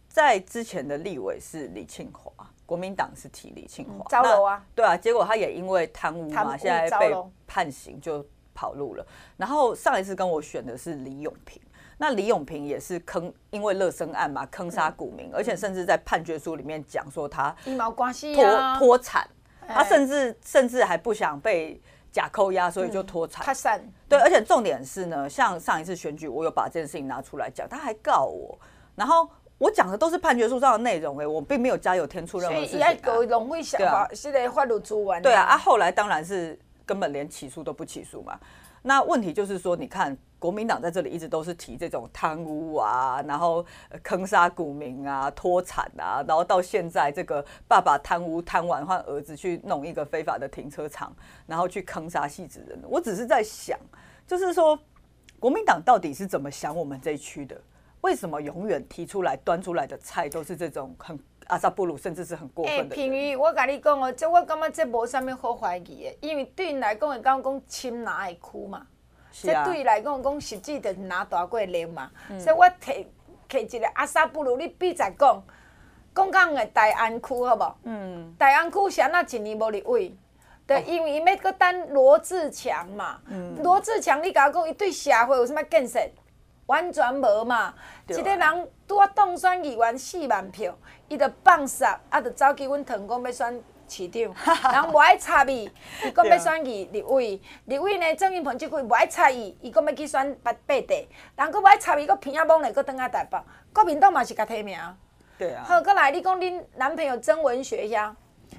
Speaker 2: 在之前的立委是李庆华，国民党是提李庆华，
Speaker 1: 招楼啊，
Speaker 2: 对啊，结果他也因为贪污嘛，现在被判刑就跑路了。然后上一次跟我选的是李永平，那李永平也是坑，因为乐生案嘛，坑杀股民，而且甚至在判决书里面讲说他
Speaker 1: 一毛关系
Speaker 2: 脱脱产，他甚至甚至还不想被。假扣押，所以就脱产。他
Speaker 1: 散
Speaker 2: 对，而且重点是呢，像上一次选举，我有把这件事情拿出来讲，他还告我，然后我讲的都是判决书上的内容，哎，我并没有加油添醋任何事情。所以
Speaker 1: 要浪费想法，现在法律资源。
Speaker 2: 对啊，啊，后来当然是根本连起诉都不起诉嘛。那问题就是说，你看。国民党在这里一直都是提这种贪污啊，然后坑杀股民啊、脱产啊，然后到现在这个爸爸贪污贪完换儿子去弄一个非法的停车场，然后去坑杀戏子人。我只是在想，就是说国民党到底是怎么想我们这一区的？为什么永远提出来端出来的菜都是这种很阿萨布鲁，甚至是很过分的。
Speaker 1: 平语我甲你讲哦，这我感觉这无啥物好怀疑的，因为对因来讲会讲讲亲拿的区嘛，这对伊来讲讲实际就是拿大过领嘛，所以我提提一个阿萨布鲁，你比在讲讲讲的大安区好无？嗯，大安区是安那一年无立委，对，因为伊要搁等罗志强嘛，罗志强你甲我讲伊对社会有啥物建设？完全无嘛，一个人拄啊当选议员四万票，伊就放煞，啊，就走去阮堂讲要选市长，人无爱插伊，伊讲要选议立委，立委呢郑云鹏即句无爱插伊，伊讲要去选八八地，人佫无爱插伊，佫偏啊懵嘞，佫倒来台北，国民党嘛是甲提名。
Speaker 2: 对啊。
Speaker 1: 好，佫来你讲恁男朋友曾文学呀，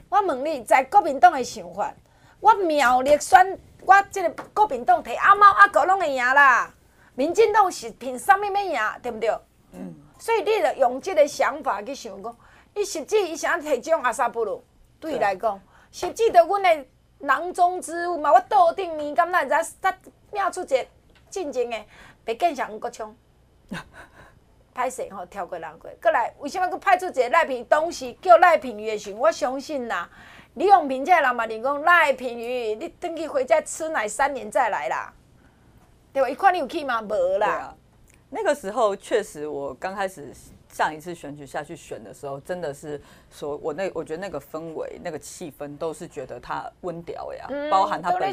Speaker 1: 我问你，在国民党的想法，我苗栗选我即个国民党摕阿猫阿狗拢会赢啦。民进党是凭啥物物赢，对毋对？嗯。所以你着用即个想法去想讲，伊实际伊想提这种阿萨布鲁，对伊来讲，实际着阮的囊中之物嘛。我桌顶面敢若会知，他妙出一个进前的白建祥吴国昌，歹势吼跳过人过，过来为什物佫派出一个赖品？当时叫赖品妤的时，我相信啦。李永平这个人嘛，你讲赖品妤，你等去回家吃奶三年再来啦。对吧？一块你有去吗？没啦。
Speaker 2: 啊、那个时候确实，我刚开始上一次选举下去选的时候，真的是说我那我觉得那个氛围、那个气氛都是觉得他温调呀，嗯、包含他本人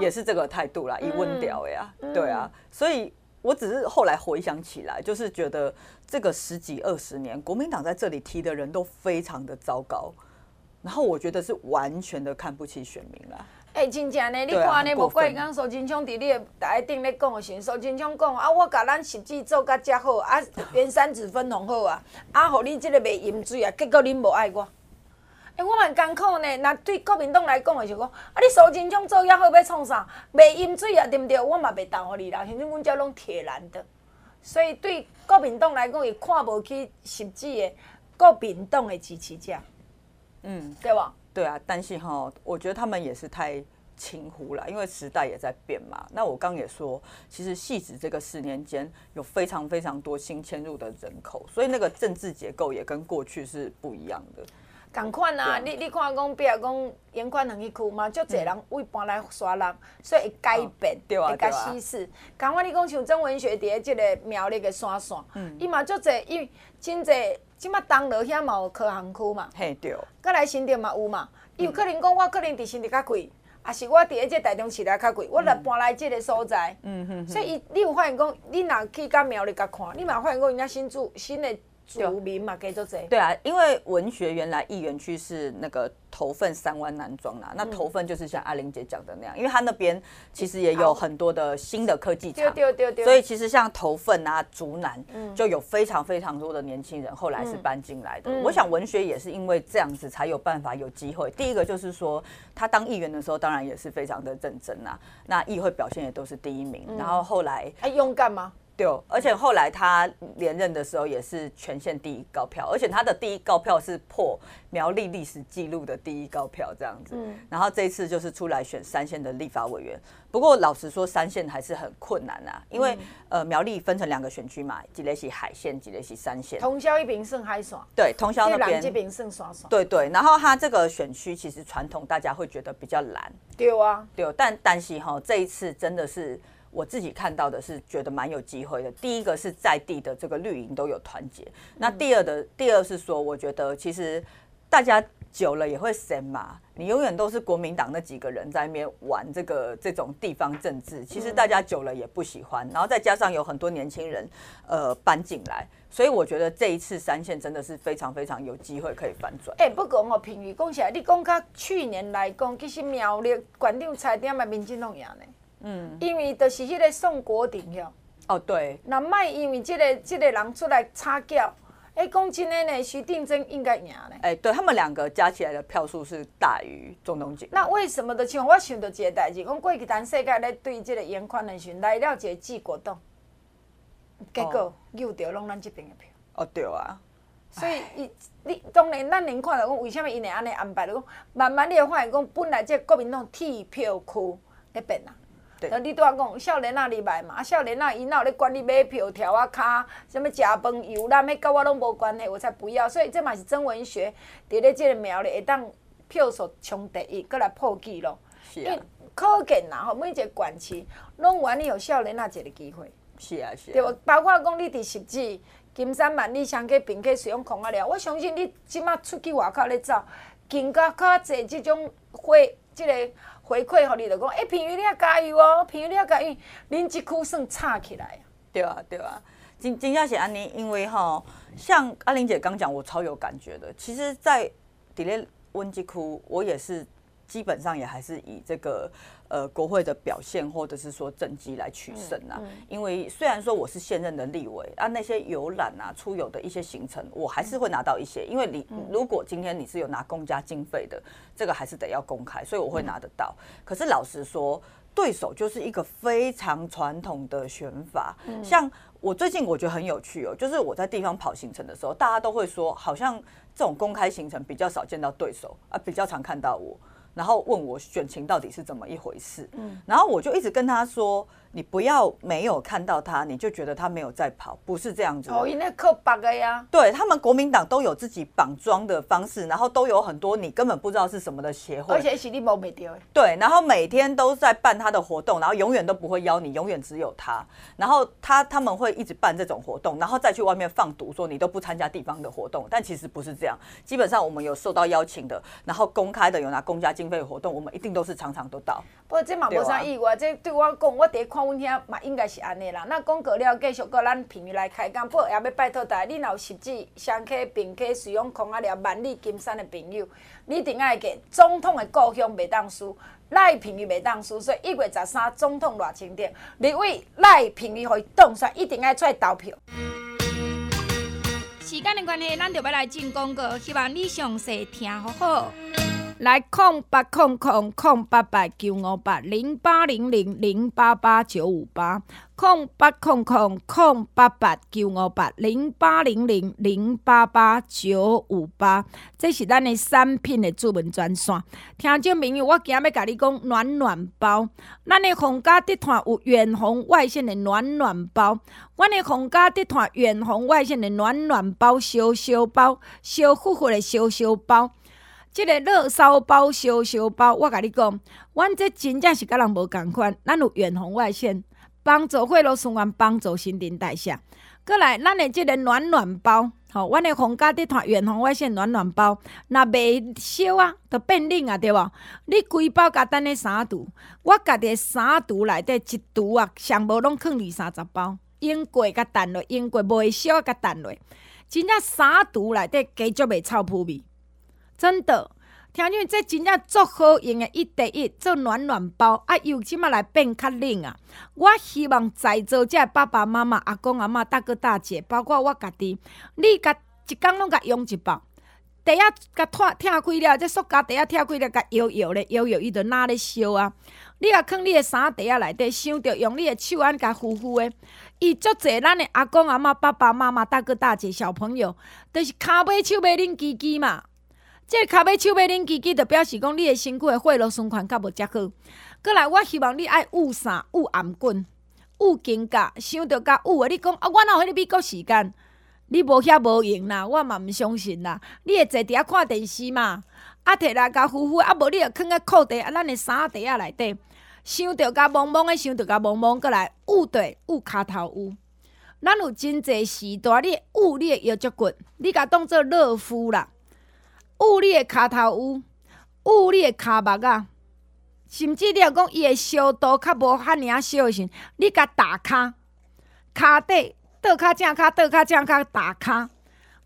Speaker 2: 也是这个态度啦，一温调呀，嗯、对啊。所以我只是后来回想起来，就是觉得这个十几二十年，国民党在这里提的人都非常的糟糕，然后我觉得是完全的看不起选民啦。
Speaker 1: 哎、欸，真正呢，你看呢，无过讲苏贞昌伫你的台顶咧讲的时候，苏贞昌讲啊，我甲咱实际做甲遮好，啊，原山子分红好啊，啊，互你即个袂饮水啊，结果恁无爱我。哎、欸，我蛮艰苦呢，若对国民党来讲的是讲，啊，你苏贞昌做遐好要创啥？袂饮水啊，对不对？我嘛袂当互你啦，现在阮遮拢铁蓝的，所以对国民党来讲，伊看无起实际的国民党的支持者，嗯，对吧？
Speaker 2: 对啊，但是哈，我觉得他们也是太轻忽了，因为时代也在变嘛。那我刚也说，其实汐止这个十年间有非常非常多新迁入的人口，所以那个政治结构也跟过去是不一样的。
Speaker 1: 同款啊，你你看讲，比如讲盐昆园区嘛，足侪人为搬来刷人，所以会改变，会甲稀释。同款你讲像曾文学伫即个苗栗的山线，伊嘛足侪，因为真侪。即马东罗遐嘛有科航区嘛，
Speaker 2: 嘿对。
Speaker 1: 过来新店嘛有嘛，伊有可能讲我可能伫新店较贵，啊是我伫诶即台中市内较贵，我来搬来即个所在。嗯哼。所以伊，你有发现讲，你若去甲庙里甲看，你嘛发现讲人家新住新的。住民嘛，给做这。
Speaker 2: 对啊，因为文学原来艺园区是那个头份三湾南庄啦，那头份就是像阿玲姐讲的那样，因为他那边其实也有很多的新的科技厂，所以其实像头份啊、竹南，就有非常非常多的年轻人后来是搬进来的。我想文学也是因为这样子才有办法有机会。第一个就是说，他当议员的时候，当然也是非常的认真呐，那议会表现也都是第一名，然后后来
Speaker 1: 还勇敢吗？
Speaker 2: 对，而且后来他连任的时候也是全县第一高票，而且他的第一高票是破苗栗历史记录的第一高票这样子。嗯然后这一次就是出来选三县的立法委员，不过老实说三县还是很困难啊，因为呃苗栗分成两个选区嘛，一个是海线，一个是三线。
Speaker 1: 通宵一边胜海线。
Speaker 2: 对，通宵那边。
Speaker 1: 这边胜双双。
Speaker 2: 对对，然后他这个选区其实传统大家会觉得比较难。
Speaker 1: 对啊。
Speaker 2: 对，但但是哈这一次真的是。我自己看到的是觉得蛮有机会的。第一个是在地的这个绿营都有团结，那第二的第二是说，我觉得其实大家久了也会嫌嘛，你永远都是国民党那几个人在那边玩这个这种地方政治，其实大家久了也不喜欢。然后再加上有很多年轻人呃搬进来，所以我觉得这一次三线真的是非常非常有机会可以反转。
Speaker 1: 哎，不过我评语讲起来，你讲他去年来讲，其实苗栗县长蔡丁嘛，民进党赢呢。嗯，因为就是迄个宋国鼎哟。
Speaker 2: 哦，对。
Speaker 1: 那卖因为即个即个人出来插脚，哎，讲真的呢，徐定珍应该赢嘞。
Speaker 2: 哎，对他们两个加起来的票数是大于钟东锦。
Speaker 1: 那为什么的像？我想到一个代志，讲过去咱世界咧对即个严宽人选来了一个治国党，结果又掉拢咱这边的票。
Speaker 2: 哦，对啊。
Speaker 1: 所以伊你当然咱能看到讲，为什么伊会安尼安排？讲慢慢你会发现讲，本来这国民党铁票区在变啊。对。你拄仔讲少年仔入来嘛，啊少年仔伊哪有咧管你买票条啊卡，什物食饭游览，迄甲我拢无关系，我才不要。所以这嘛是曾文学伫咧即个庙咧会当票数冲第一，搁来破纪录。
Speaker 2: 是啊。
Speaker 1: 可见啦吼，每一个县市拢愿意有少年仔一个机会。
Speaker 2: 是啊是啊。
Speaker 1: 对无？包括讲你伫汐止、金山万里乡去并去使用空啊了，我相信你即马出去外口咧走，更加较侪即种花即、这个回馈互你，就讲哎，朋友你要加油哦，朋友你要加油，恁即区算差起来
Speaker 2: 啊。对啊对啊，真真正是安尼，因为吼，像阿玲姐刚讲，我超有感觉的。其实，在伫咧温即区，我也是。基本上也还是以这个呃国会的表现或者是说政绩来取胜啊。因为虽然说我是现任的立委啊，那些游览啊、出游的一些行程，我还是会拿到一些。因为你如果今天你是有拿公家经费的，这个还是得要公开，所以我会拿得到。可是老实说，对手就是一个非常传统的选法。像我最近我觉得很有趣哦，就是我在地方跑行程的时候，大家都会说，好像这种公开行程比较少见到对手啊，比较常看到我。然后问我选情到底是怎么一回事，嗯，然后我就一直跟他说。你不要没有看到他，你就觉得他没有在跑，不是这样子。
Speaker 1: 哦，因为靠绑的呀。
Speaker 2: 对，他们国民党都有自己绑桩的方式，然后都有很多你根本不知道是什么的协会。
Speaker 1: 而且是你摸没掉。
Speaker 2: 对，然后每天都在办他的活动，然后永远都不会邀你，永远只有他。然后他他们会一直办这种活动，然后再去外面放毒，说你都不参加地方的活动。但其实不是这样，基本上我们有受到邀请的，然后公开的有拿公家经费的活动，我们一定都是常常都到。
Speaker 1: 不过这嘛无啥意外，这对我讲，我第一阮遐嘛应该是安尼啦。那讲过了，继续搁咱平日来开讲。不过也要拜托大家，你若有实际双溪、平溪、水涌空啊了、万里、金山的朋友，你一定爱给总统的故乡袂当输，赖品妤袂当输。所以一月十三总统偌清点，立委赖品妤互伊当选，一定爱出来投票。时间的关系，咱就要来进广告，希望你详细听好好。来空八空空空八八九五八零八零零零八八九五八空八空空空八八九五八零八零零零八八九五八，这是咱的产品的主文专线。听众朋友，我今日要甲你讲暖暖包，咱的红家集团有远红外线的暖暖包，阮的红家集团远红外线的暖暖包，烧烧包，烧乎乎的烧烧包。即个热烧包、烧烧包，我甲你讲，阮这真正是甲人无共款。咱有远红外线，帮助血液循环，帮助新陈代谢。过来，咱的即个暖暖包，吼，阮的红家集团远红外线暖暖包，若袂烧啊，就变冷啊，对无？你规包甲等咧三橱，我家的三橱内底一橱啊，上无拢囥二三十包，用过甲淡落，用过袂烧甲淡落，真正三橱内底加足袂臭扑味。真的，听讲这真正足好用的一得一做暖暖包啊，又即马来变较冷啊！我希望在座这爸爸妈妈、阿公阿妈、大哥大姐，包括我家己，你甲一工拢甲用一包，第一甲脱拆开了，这塑胶第一拆开了，甲摇摇咧，摇摇伊就哪咧烧啊！你甲囥你的衫袋仔内底，想着用你的手安甲呼呼的，伊足济咱的阿公阿妈、爸爸妈妈、大哥大姐、小朋友，都、就是骹尾手尾冷吱吱嘛。这个骹尾手尾冷吱吱，就表示讲你的身躯的血液循环较无遮好。过来，我希望你爱捂衫、捂頷颈、捂肩胛，想着甲捂的。你讲啊，我哪有迄个美国时间？你无遐无用啦，我嘛毋相信啦。你会坐伫遐看电视嘛？啊，摕来甲呼呼，啊无你就囥在裤袋啊，咱的衫袋啊内底，想着甲蒙蒙的，想着甲蒙蒙。过来捂对捂骹头捂，咱有真济时段，你捂你的腰足骨，你甲当做热敷啦。捂你的骹头捂，捂你的骹目啊，甚至你若讲伊会烧度较无遐尔啊烧的时，你甲打骹，骹底倒骹正骹倒骹正骹打骹。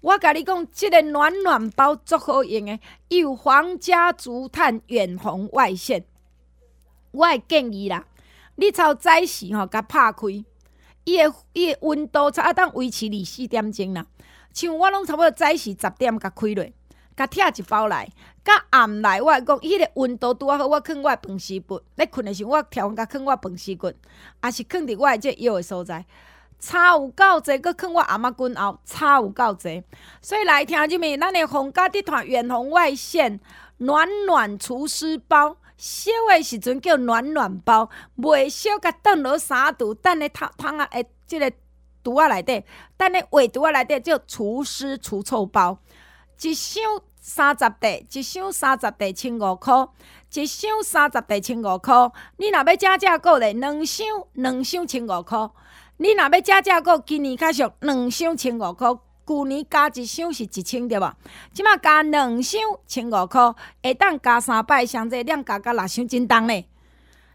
Speaker 1: 我甲你讲，即个暖暖包足好用的，伊有皇家竹炭远红外线。我会建议啦，你朝早时吼甲拍开，伊的伊的温度才会当维持二四点钟啦。像我拢差不多早时十点甲开落。甲拆一包来，甲暗来，我讲迄个温度拄啊好，我囥我饭匙骨，咧困的时候我调甲囥我饭匙骨，也是囥伫我的这腰的所在，差有够济，搁囥我阿妈棍后，差有够济。所以来听入面，咱的皇家集团远红外线暖暖厨师包，烧的时阵叫暖暖包，未烧甲炖落三度，等咧汤汤啊，诶，即个橱仔内底，等咧画橱仔内底叫厨师除臭包，一箱三十块，一箱三十块千五块，一箱三十块千五块。你若要加价购咧，两箱两箱千五块。你若要加价购，今年较俗，两箱千五块。旧年加一箱是一千对吧？即马加两箱千五块，会当加三摆，上济两加加六箱真重咧。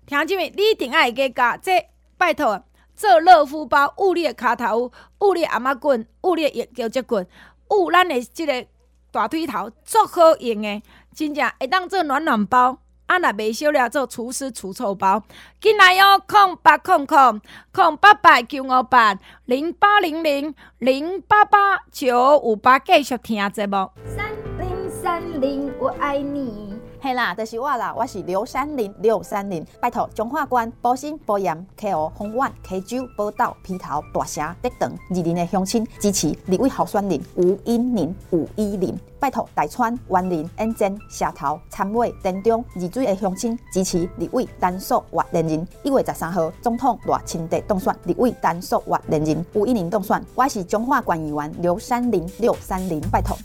Speaker 1: 听姊妹，你一定爱加加，这拜托做乐福包，捂你的骹头，捂你的頷仔棍，捂你的腰脊棍，捂咱的即个大腿头，足好用的，真正会当做暖暖包。啊，若袂烧了，做厨师除臭包，进来哟，空八空空空八八九五八零八零零零八八九五八，继续听节目。三零三零，我爱你。
Speaker 4: 嘿啦，就是我啦，我是刘三林，刘三林，拜托中华关保心保盐，KO 红丸，K 酒宝岛皮头大侠德等二林的乡亲支持立委候选人吴英林吴依林，拜托大川万林恩珍社头参尾田中二水的乡亲支持立委单数活连任一月十三号总统大清地当选立委单数活连任吴依林当选，我是中华关议员刘三林刘三林，拜托。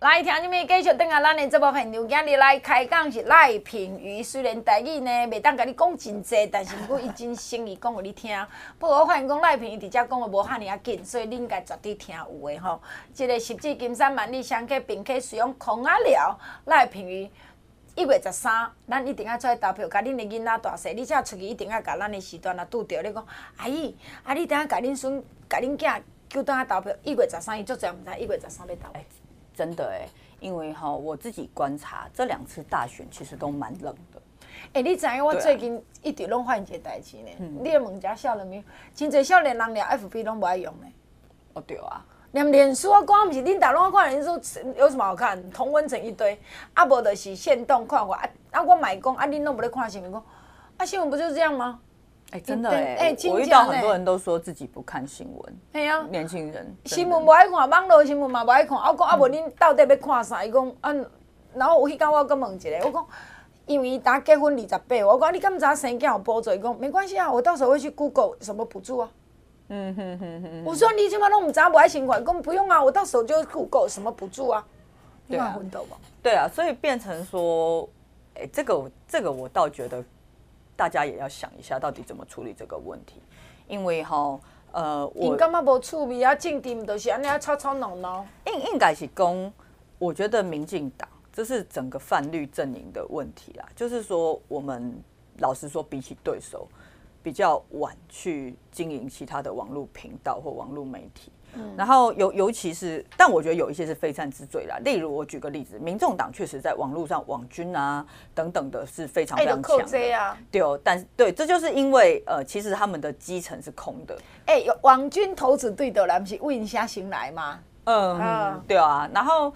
Speaker 1: 来听你们继续等下，咱的节目现场今日来开讲是赖品瑜。虽然台语呢袂当甲你讲真济，但是毋过伊真诚意讲互你听。不过我发现讲赖品瑜伫遮讲的无遐尔啊紧，所以恁应该绝对听有的吼。这个十指金山万里相克，并且使用空啊了赖品瑜。一月十三，咱一定要出来投票，甲恁的囡仔大细，你只要出去一定要甲咱的时段啊拄着。你讲阿姨，啊你等下甲恁孙、甲恁囝叫倒来投票。一月十三，伊足济毋知一月十三要投。
Speaker 2: 真的哎，因为哈，我自己观察这两次大选其实都蛮冷的。
Speaker 1: 哎，你知影我最近一直拢发现一个代志呢？嗯、你问一下少年没有？真侪少年人连 FB 拢不爱用呢。
Speaker 2: 哦对啊，
Speaker 1: 连脸书我，讲毋是恁大拢看脸书有什么好看？同温层一堆，啊无就是现动看我啊啊我买讲啊恁拢无咧看新闻讲，啊新闻不就是这样吗？
Speaker 2: 哎，真的哎，我遇到很多人都说自己不看新闻。哎呀，年轻人
Speaker 1: 新闻不爱看，网络新闻嘛不爱看。我讲啊，无恁到底要看啥？伊讲啊，然后有迄天我搁问一个，我讲因为伊打结婚二十八，我讲你敢知影生囝有补助？伊讲没关系啊，我到时候会去 Google 什么补助啊。嗯哼哼哼。我说你起码拢毋知影无爱新闻，讲不用啊，我到时候就 Google 什么补助啊。
Speaker 2: 对啊，对啊，所以变成说，哎，这个这个我倒觉得。大家也要想一下，到底怎么处理这个问题？因为哈，呃，我
Speaker 1: 感觉无趣味啊，政治都是安尼啊，吵吵闹闹。
Speaker 2: 应应该是讲，我觉得民进党这是整个泛绿阵营的问题啦。就是说，我们老实说，比起对手，比较晚去经营其他的网络频道或网络媒体。然后尤尤其是，但我觉得有一些是非战之罪啦。例如，我举个例子，民众党确实在网络上网军啊等等的是非常非常强的。啊、对哦，但对，这就是因为呃，其实他们的基层是空的。
Speaker 1: 哎，有网军投资对的来不是问一下新来吗？
Speaker 2: 嗯，嗯对啊，然后。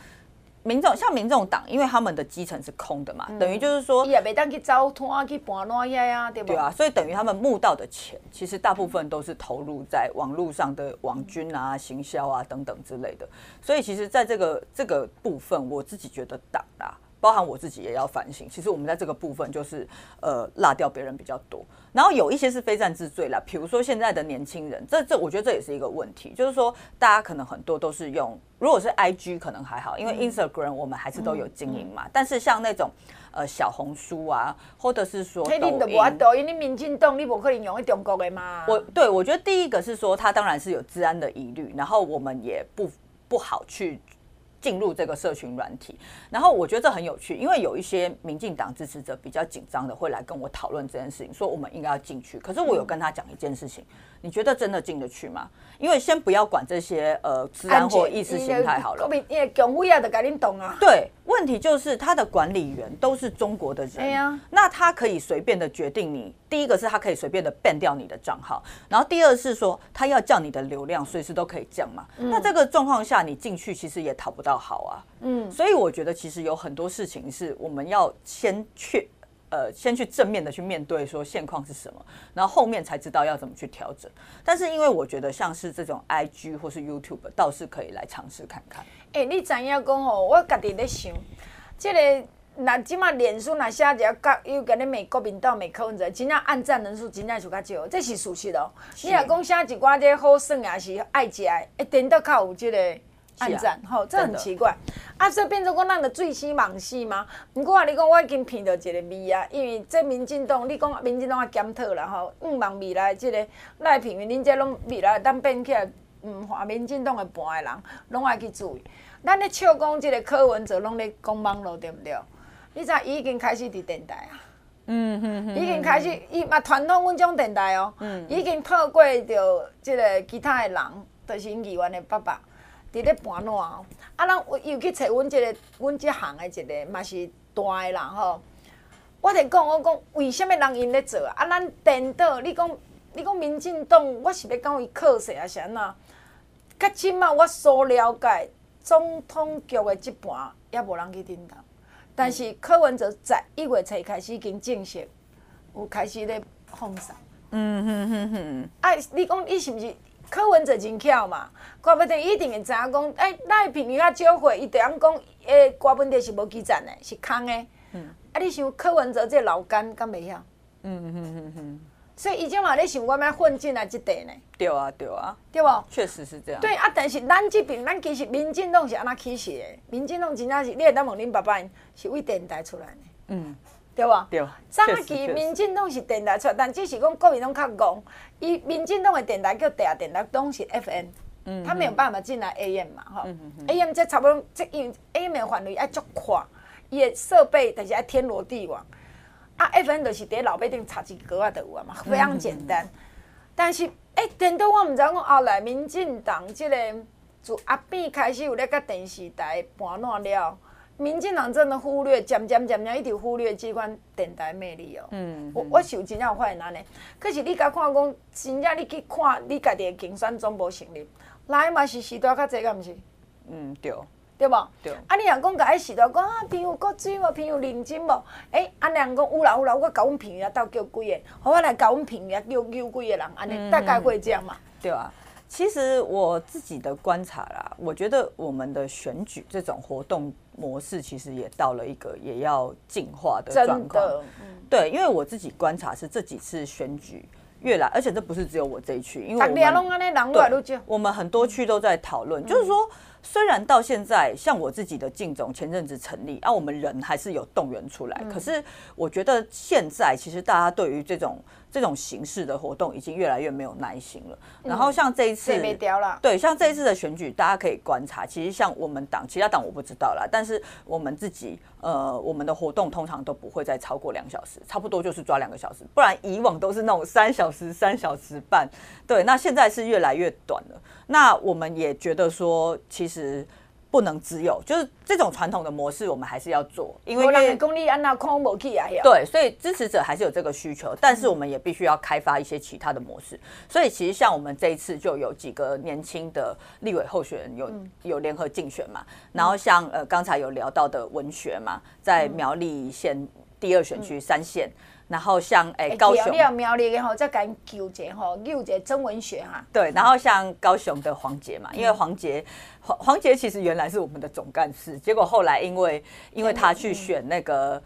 Speaker 2: 民众像民众党，因为他们的基层是空的嘛，嗯、等于就是说，
Speaker 1: 也没当去招摊去搬烂呀呀，对不对？
Speaker 2: 对啊，所以等于他们募到的钱，其实大部分都是投入在网络上的网军啊、行销啊等等之类的。所以其实，在这个这个部分，我自己觉得党啊。包含我自己也要反省，其实我们在这个部分就是呃落掉别人比较多，然后有一些是非战之罪啦，比如说现在的年轻人，这这我觉得这也是一个问题，就是说大家可能很多都是用，如果是 IG 可能还好，因为 Instagram 我们还是都有经营嘛，但是像那种呃小红书啊，或者是说抖音，
Speaker 1: 抖音你民进党你不可能用喺中国的嘛？
Speaker 2: 我对我觉得第一个是说它当然是有治安的疑虑，然后我们也不不好去。进入这个社群软体，然后我觉得这很有趣，因为有一些民进党支持者比较紧张的会来跟我讨论这件事情，说我们应该要进去。可是我有跟他讲一件事情，你觉得真的进得去吗？因为先不要管这些呃治安或意识形态好了，对，问题就是他的管理员都是中国的人，那他可以随便的决定你。第一个是他可以随便的 ban 掉你的账号，然后第二是说他要降你的流量，随时都可以降嘛。那这个状况下你进去其实也讨不到好啊。嗯，所以我觉得其实有很多事情是我们要先去。呃，先去正面的去面对说现况是什么，然后后面才知道要怎么去调整。但是因为我觉得像是这种 IG 或是 YouTube 倒是可以来尝试看看。
Speaker 1: 哎、欸，你知影讲哦？我家己在想，这个那即马脸书那写一个甲又甲你美国民党骂柯文者，真正按赞人数真正就较少，这是事实哦。你若讲写一寡这好耍也是爱食的，一定都较有这个按赞，吼、啊，这很奇怪。啊，所以变成讲咱着醉生梦死吗？毋过啊，你讲我已经闻到一个味啊，因为这民进党，你讲民进党啊检讨啦吼，毋望未来这个赖品妤，恁这拢未来当变起来，毋换民进党的盘的人，拢爱去注意。咱咧笑讲即个柯文哲拢咧讲网络，对毋对？你知伊已经开始伫电台啊？嗯嗯嗯，已经开始，伊嘛传统阮种电台哦，嗯，已经透过着即个其他的人，就是因议员的爸爸，伫咧盘烂哦。啊，咱又去找阮即个，阮即行的一个嘛是大诶人吼。我伫讲，我讲为什物人因咧做啊？啊，咱颠倒，你讲，你讲民进党，我是要讲伊靠势啊？是安怎？较即嘛，我所了解，总统局的即盘也无人去顶当。但是柯文哲十一月初开始已经正式有开始咧放送。嗯哼哼哼。哎，你讲伊是毋是柯文哲真巧嘛？怪不得一定会知影讲，哎，赖品妤较少岁，伊就讲讲，诶，歌本地是无基站的，是空的。嗯。啊，你想柯文哲这老干敢袂晓？嗯嗯嗯嗯。所以伊即嘛咧想我要混进来即块呢？
Speaker 2: 对啊，对啊，
Speaker 1: 对无？
Speaker 2: 确实是这样。
Speaker 1: 对啊，但是咱即边，咱其实民进党是安那起始的？民进党真正是，你会当问恁爸爸，是为电台出来的。嗯，对不？
Speaker 2: 对。
Speaker 1: 早期民进党是电台出来，但只是讲国民党较戆，伊民进党的电台叫地下电台，拢是 FM，嗯，他没有办法进来 AM 嘛，吼、嗯 AM 这差不多，这因为 AM 的范围爱足宽，伊的设备但是爱天罗地网。啊 F N 就是伫老百姓插一个啊，就有啊嘛，非常简单。但是，哎、欸，电脑我毋知影讲后来民进党即个从阿扁开始有咧甲电视台盘烂了，民进党真的忽略，渐渐渐渐一直忽略这款电台魅力哦、喔。嗯，嗯我我是有真正有发现安尼。可是你甲看讲，真正你去看你家己的竞选总部成立，来嘛是时代较济，敢毋是？
Speaker 2: 嗯，对。
Speaker 1: 对无？对。啊，你若讲甲迄时代讲啊，朋友国水无？朋友认真无？诶、欸，啊，人讲有啦有啦，我甲阮朋友斗叫几个，好我来甲阮朋友叫叫几个人，安尼、嗯、大概会这样嘛？
Speaker 2: 对啊。其实我自己的观察啦，我觉得我们的选举这种活动模式，其实也到了一个也要进化的状况。嗯、对，因为我自己观察是这几次选举越来，而且这不是只有我这一区，因为我们对，我们很多区都在讨论，嗯、就是说。虽然到现在，像我自己的竞总前阵子成立，啊，我们人还是有动员出来。可是我觉得现在其实大家对于这种。这种形式的活动已经越来越没有耐心了。然后像这一次，对，像这一次的选举，大家可以观察，其实像我们党，其他党我不知道啦，但是我们自己，呃，我们的活动通常都不会再超过两小时，差不多就是抓两个小时，不然以往都是那种三小时、三小时半。对，那现在是越来越短了。那我们也觉得说，其实。不能只有就是这种传统的模式，我们还是要做，因为
Speaker 1: 公立安娜空无起啊，
Speaker 2: 对，所以支持者还是有这个需求，但是我们也必须要开发一些其他的模式。所以其实像我们这一次就有几个年轻的立委候选人有有联合竞选嘛，然后像呃刚才有聊到的文学嘛，在苗栗县第二选区三线。然后像诶、欸、高雄，你
Speaker 1: 苗栗的吼，再讲纠结吼，纠结曾文学哈。
Speaker 2: 对，然后像高雄的黄杰嘛，因为黄杰黄黄杰其实原来是我们的总干事，结果后来因为因为他去选那个。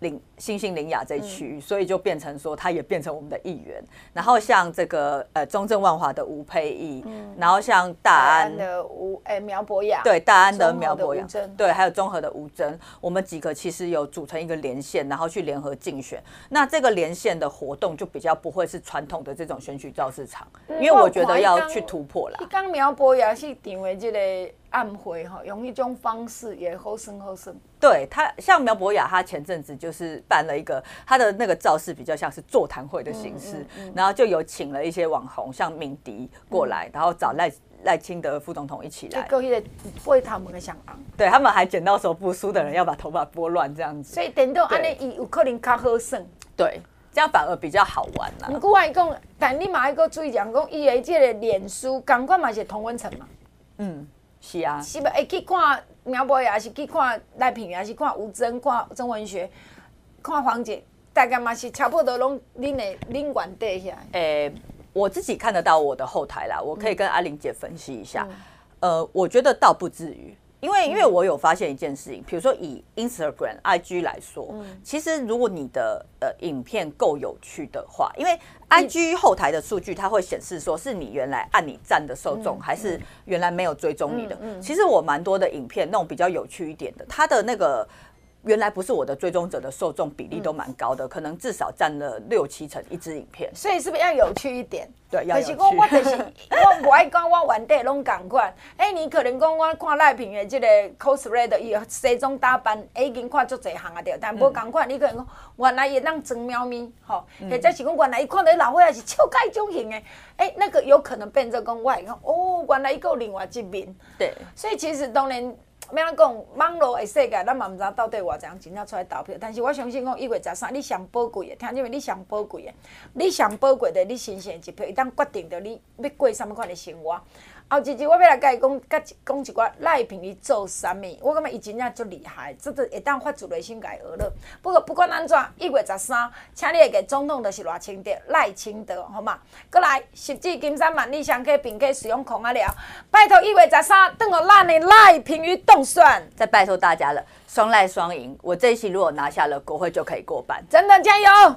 Speaker 2: 林新兴林雅这一区，域、所以就变成说，他也变成我们的议员。然后像这个呃中正万华的吴佩义，嗯、然后像大安，的
Speaker 1: 吴哎苗博雅，
Speaker 2: 对大安的苗博雅，对，还有综合的吴峥，我们几个其实有组成一个连线，然后去联合竞选。那这个连线的活动就比较不会是传统的这种选举造势场，因为我觉得要去突破啦。
Speaker 1: 刚苗博雅是定为这个。暗会哈，用一种方式也好生好生。
Speaker 2: 对他，像苗博雅，他前阵子就是办了一个他的那个造势，比较像是座谈会的形式，嗯嗯嗯、然后就有请了一些网红，像敏迪过来，嗯、然后找赖赖清德副总统一起
Speaker 1: 来。为他们的想法。
Speaker 2: 对他们还剪到手不输的人要把头发拨乱这样子。
Speaker 1: 所以等到安尼有可能较好生。
Speaker 2: 对，这样反而比较好玩啦。
Speaker 1: 不过我讲，但你嘛一个注意讲，讲伊的这个脸书，感觉嘛是同温层嘛。嗯。
Speaker 2: 是啊，
Speaker 1: 是不？会去看苗博也，是去看赖品也，是看吴尊，看曾文学，看黄姐，大概嘛是差不多拢恁的恁原地下。诶、
Speaker 2: 欸，我自己看得到我的后台啦，我可以跟阿玲姐分析一下。嗯、呃，我觉得倒不至于，因为因为我有发现一件事情，比如说以 Instagram、IG 来说，其实如果你的呃影片够有趣的话，因为 IG 后台的数据它会显示说是你原来按你赞的受众，还是原来没有追踪你的。其实我蛮多的影片那种比较有趣一点的，它的那个。原来不是我的追踪者的受众比例都蛮高的，嗯、可能至少占了六七成一支影片。
Speaker 1: 所以是不是要有趣一点？
Speaker 2: 对，要有趣。
Speaker 1: 可是我就是 我不爱讲，我原地拢同款。哎、欸，你可能讲我看赖平的这个 cosplay 的伊西装打扮，已经看足侪项啊，对。但无同款，你可能讲原来也当装猫咪，吼、嗯，或者是讲原来伊看到老伙仔是超该种型的，哎、欸，那个有可能变做讲我讲哦，原来伊有另外一面。
Speaker 2: 对。
Speaker 1: 所以其实当然。要安怎讲，网络的世界，咱嘛毋知到底偌侪真正出来投票。但是我相信讲一月十三，你上宝贵的，听见没？你上宝贵的，你上宝贵的，你新鲜一票，伊当决定着你要过什物款的生活。后一集我要来甲伊讲，甲讲一寡赖品妤做啥物？我感觉伊真正足厉害，这个会当发自内心甲伊学了。不过不管安怎，一月十三，请你会记总统就是赖清德，赖清德，好嘛？过来，十指金山万里香客并客使用空啊了。拜托一月十三，等我让你赖品妤动算，
Speaker 2: 再拜托大家了，双赖双赢。我这一期如果拿下了国会，就可以过半，
Speaker 1: 真的加油！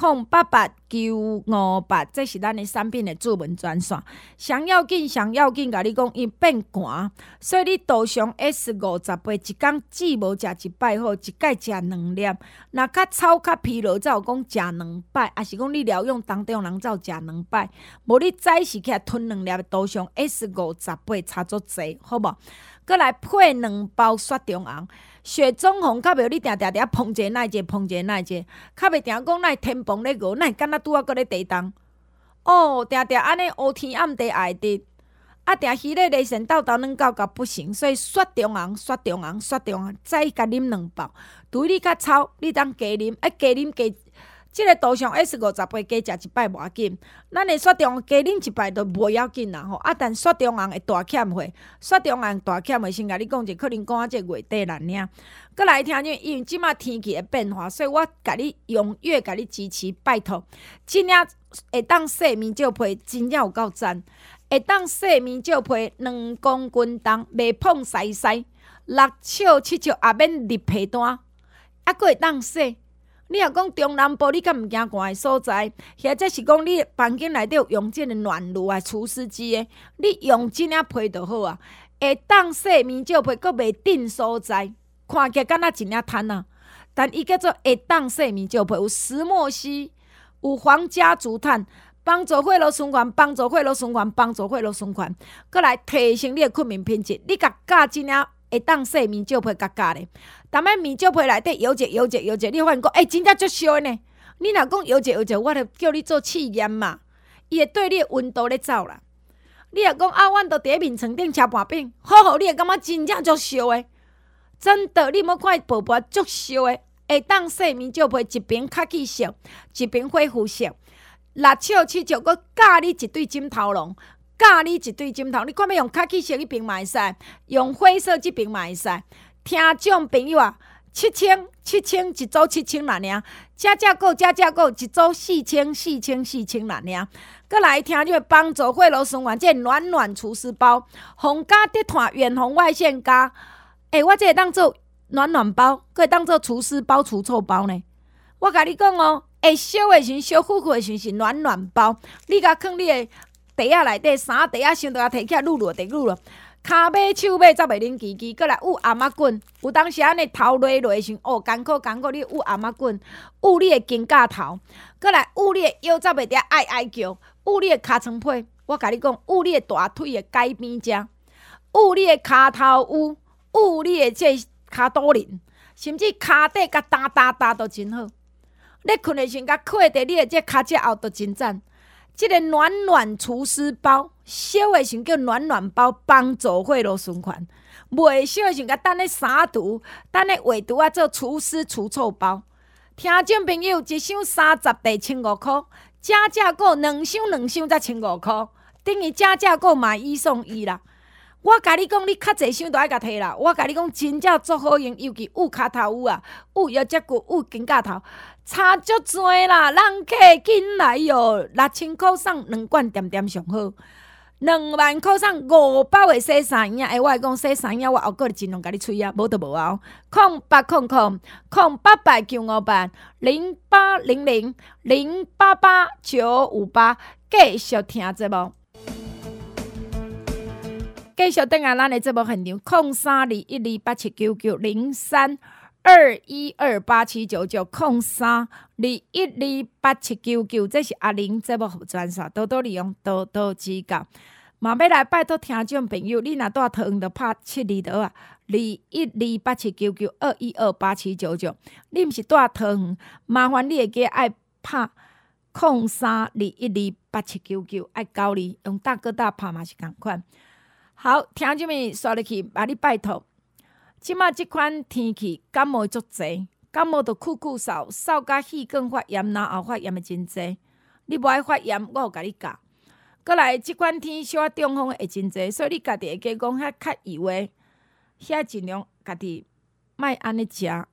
Speaker 1: 空八八九五八，这是咱的产品的主文专线。上要紧，上要紧，甲你讲伊变寒，所以你涂上 S 五十八，一工只无食一摆好，一摆食两粒。若较操较疲劳，才有讲食两摆，还是讲你疗养当中人才有食两摆。无你早时起来吞两粒，涂上 S 五十八，差足济，好无？阁来配两包雪中红。雪中红较袂，你定定定碰者耐者，碰者耐者，较袂定讲奈天崩咧过，奈敢若拄啊搁咧地动。哦，定定安尼乌天暗地爱滴，啊定迄个雷神斗斗软到甲不行，所以雪中红，雪中红，雪中红，再甲啉两包。对你较臭，你当加啉，啊加啉加。即个图上 S 五十八加食一摆无要紧，咱的雪中加啉一摆都无要紧啦吼。啊，但雪中红会大欠货，雪中红大欠会，先甲你讲者，可能讲啊，即月底啦尔。阁来听，因为即马天气的变化，所以我甲你踊跃甲你支持，拜托。真正会当洗面皂皮，真正有够赞。会当洗面皂皮两公斤重，袂碰晒晒，六笑七笑也免入被单，啊，阁会当洗。你若讲中南部，你敢毋惊寒诶所在？或者是讲你房间内底有用即个暖炉啊、除湿机诶，你用即领被就好啊。会当洗面皂被，阁袂顶所在，看起来敢若一领毯啊。但伊叫做会当洗面皂被，有石墨烯，有皇家竹炭，帮助血路循环，帮助血路循环，帮助血路循环，阁来提升你诶困眠品质。你甲加即领会当洗面皂被，加加咧。逐摆面罩皮内底摇者摇者摇者，你发现讲，哎、真正足烧呢。你若讲摇者摇者，我着叫你做试验嘛，伊会对你温度咧走啦。你若讲啊，阮都伫面床顶吃半饼，好好，你会感觉真正足烧诶。真的，你莫看伊薄薄足烧诶，会当洗面罩皮一边卡其色，一边恢复色。六笑七笑，阁教你一对枕头笼，教你一对枕头。你看要用卡其色迄边嘛会使，用灰色即边嘛会使。听众朋友啊，七千七千一组七千六尔，加加购加加购一组四千四千四千六尔。阁来听就会帮助血路循环，这暖暖除湿包，红家地毯远红外线加，诶、我这当做暖暖包，可以当做除湿包、除臭包呢。我甲你讲哦，会烧的时烧呼呼的时是暖暖包，你甲囥你的袋仔内底，衫袋仔先都要摕起来撸撸，得撸撸。骹尾手尾才袂冷吱吱，阁来捂阿妈滚。有当时安尼头累累时，哦，艰苦艰苦，你捂阿妈滚，捂你的肩胛头，阁来捂你的腰才袂得哀哀叫，捂你的尻川皮。我甲你讲，捂你的大腿的改边遮，捂你的骹头捂，捂你的这骹肚仁，甚至骹底甲哒哒哒都真好。你困的时，甲靠伫你的这骹脊后都真赞。这个暖暖厨师包，小的想叫暖暖包，帮助血路循环；未烧的时，甲等咧杀毒，等咧画图啊做厨师除臭包。听众朋友，一箱三十块千五块，加价购两箱两箱才千五块，等于加价购买一送一啦。我甲你讲，你较济箱都爱甲摕啦。我甲你讲，真正足好用，尤其捂骹头有啊，捂腰脊骨，捂肩胛头，差足济啦。人客紧来哟，六千箍送两罐，点点上好。两万块送五包的洗衫衣，哎，我讲洗衫衣，我后个尽量甲你吹啊，无得无啊。空八空空空八百九五八零八零零零八八九五八，继续听节目，继续等下咱的节目现场，空三二一二八七九九零三二一二八七九九空三二一二八七九九，这是阿玲节目服专线，多多利用，多多指教。嘛要来拜托听众朋友，你若住桃园，就拍七二多啊，二一二八七九九二一二八七九九。你毋是住桃园，麻烦你会记爱拍空三二一二八七九九，爱交你用大哥大拍嘛是共款。好，听众们刷入去，把你拜托。即马即款天气感冒足侪，感冒着酷酷嗽，嗽甲气更发炎，然后发炎的真侪。你无爱发炎，我有甲你教。过来，即款天小可中风会真侪，所以你家己会加讲遐较油诶，遐尽量家己莫安尼食，啊，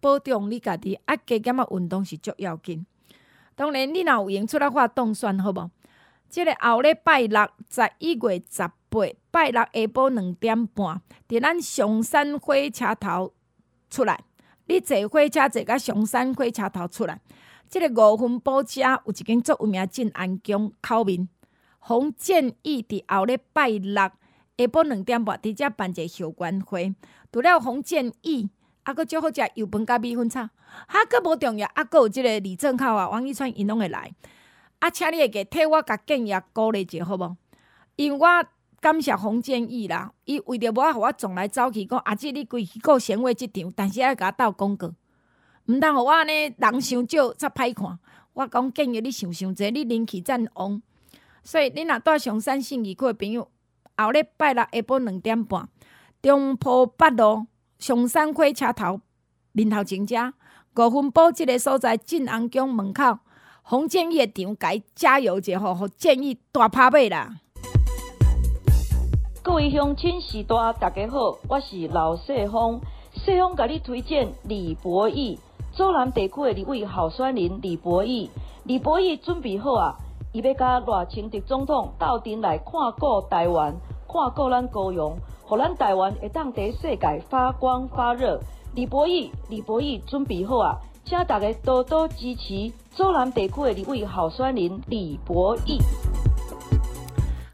Speaker 1: 保重你家己，啊，加减啊运动是足要紧。当然，你若有闲出来发冻蒜，好无？即、这个后礼拜六十一月十八，拜六下晡两点半，伫咱上山火车头出来。你坐火车坐甲上山火车头出来，即、这个五分埔遮有一间足有名进安宫口面。洪建义伫后礼拜六下晡两点半，伫遮办一个授权会。除了洪建义，啊，阁足好食油饭甲米粉炒，哈，阁无重要，啊，佫有即个李正浩啊、王一川，因拢会来。啊，请你会记替我甲建议鼓励者好无？因为我感谢洪建义啦，伊为着无爱互我从来走去讲，阿姊你规个闲话即场，但是爱甲我斗广告，毋通互我安尼人伤少，煞歹看。我讲建议你想想者，你人气真旺。所以你若住上山信义区的朋友，后礼拜六下晡两点半，中埔北路上山火车头面头前遮五分埔即个所在晋安宫门口，洪建义的场甲伊加油者吼，互建议大拍卖啦！
Speaker 5: 各位乡亲时代大家好，我是老谢峰，谢峰甲你推荐李博义，左南地区的一位候选人李博义，李博义准备好啊！伊要甲赖清德总统斗阵来看顾台湾，看顾咱高雄，互咱台湾会当伫世界发光发热。李博义，李博义准备好啊！请大家多多支持左南地区的一位候选人李博义。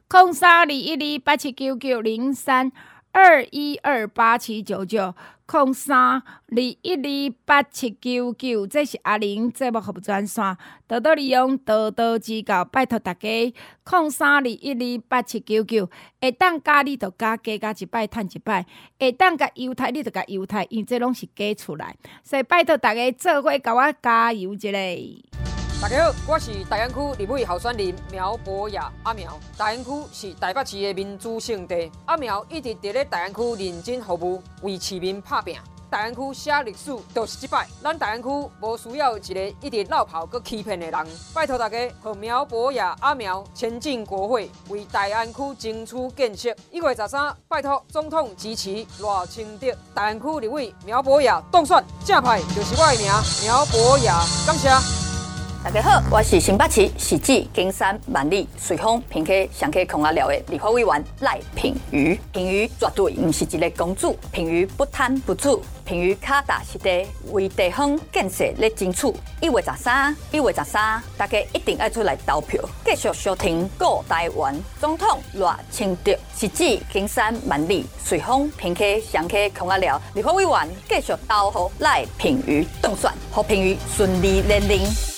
Speaker 1: 空三二一二八七九九零三二一二八七九九。空三二一二八七九九，这是阿玲节目服务专线，多多利用，多多指教，拜托大家。空三二一二八七九九，会当加你就加，加加一摆趁一摆，会当加犹太你就加犹太，因这拢是加出来，所以拜托大家做伙甲我加油一下。
Speaker 6: 大家好，我是大安区立委候选人苗博雅阿苗。大安区是台北市的民主圣地，阿苗一直伫咧大安区认真服务，为市民拍拼。大安区写历史就是这摆，咱大安区无需要一个一直落跑搁欺骗的人。拜托大家和苗博雅阿苗前进国会，为大安区争取建设。一月十三，拜托总统支持赖清德。大安区立委苗博雅当选，正牌就是我的名苗博雅，感谢。
Speaker 2: 大家好，我是新北市喜记金山万里随风平溪上溪孔阿寮的立法委员赖品妤。品妤绝对不是一个公主，品妤不贪不醋，品妤脚踏实地为地方建设来争取。一月十三，一月十三，大家一定要出来投票，继续收听顾台湾总统赖清德。喜记金山万里随风平溪上溪孔阿寮立法委员继续投予赖品妤当选，和品妤顺利连任。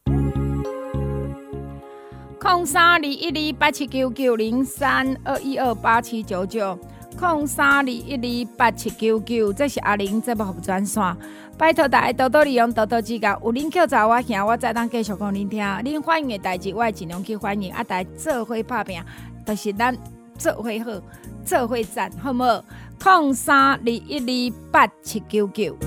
Speaker 1: 空三二一二八七九九零三二一二八七九九，零三二一二八七九九，这是阿玲节目服装线。拜托大家多多利用，多多指教。有恁叫查我听，我再当继续讲恁听。恁欢迎的代志，我尽量去欢迎。啊，大家做伙拍拼，就是咱做伙好，做伙赞，好唔好？零三二一二八七九九。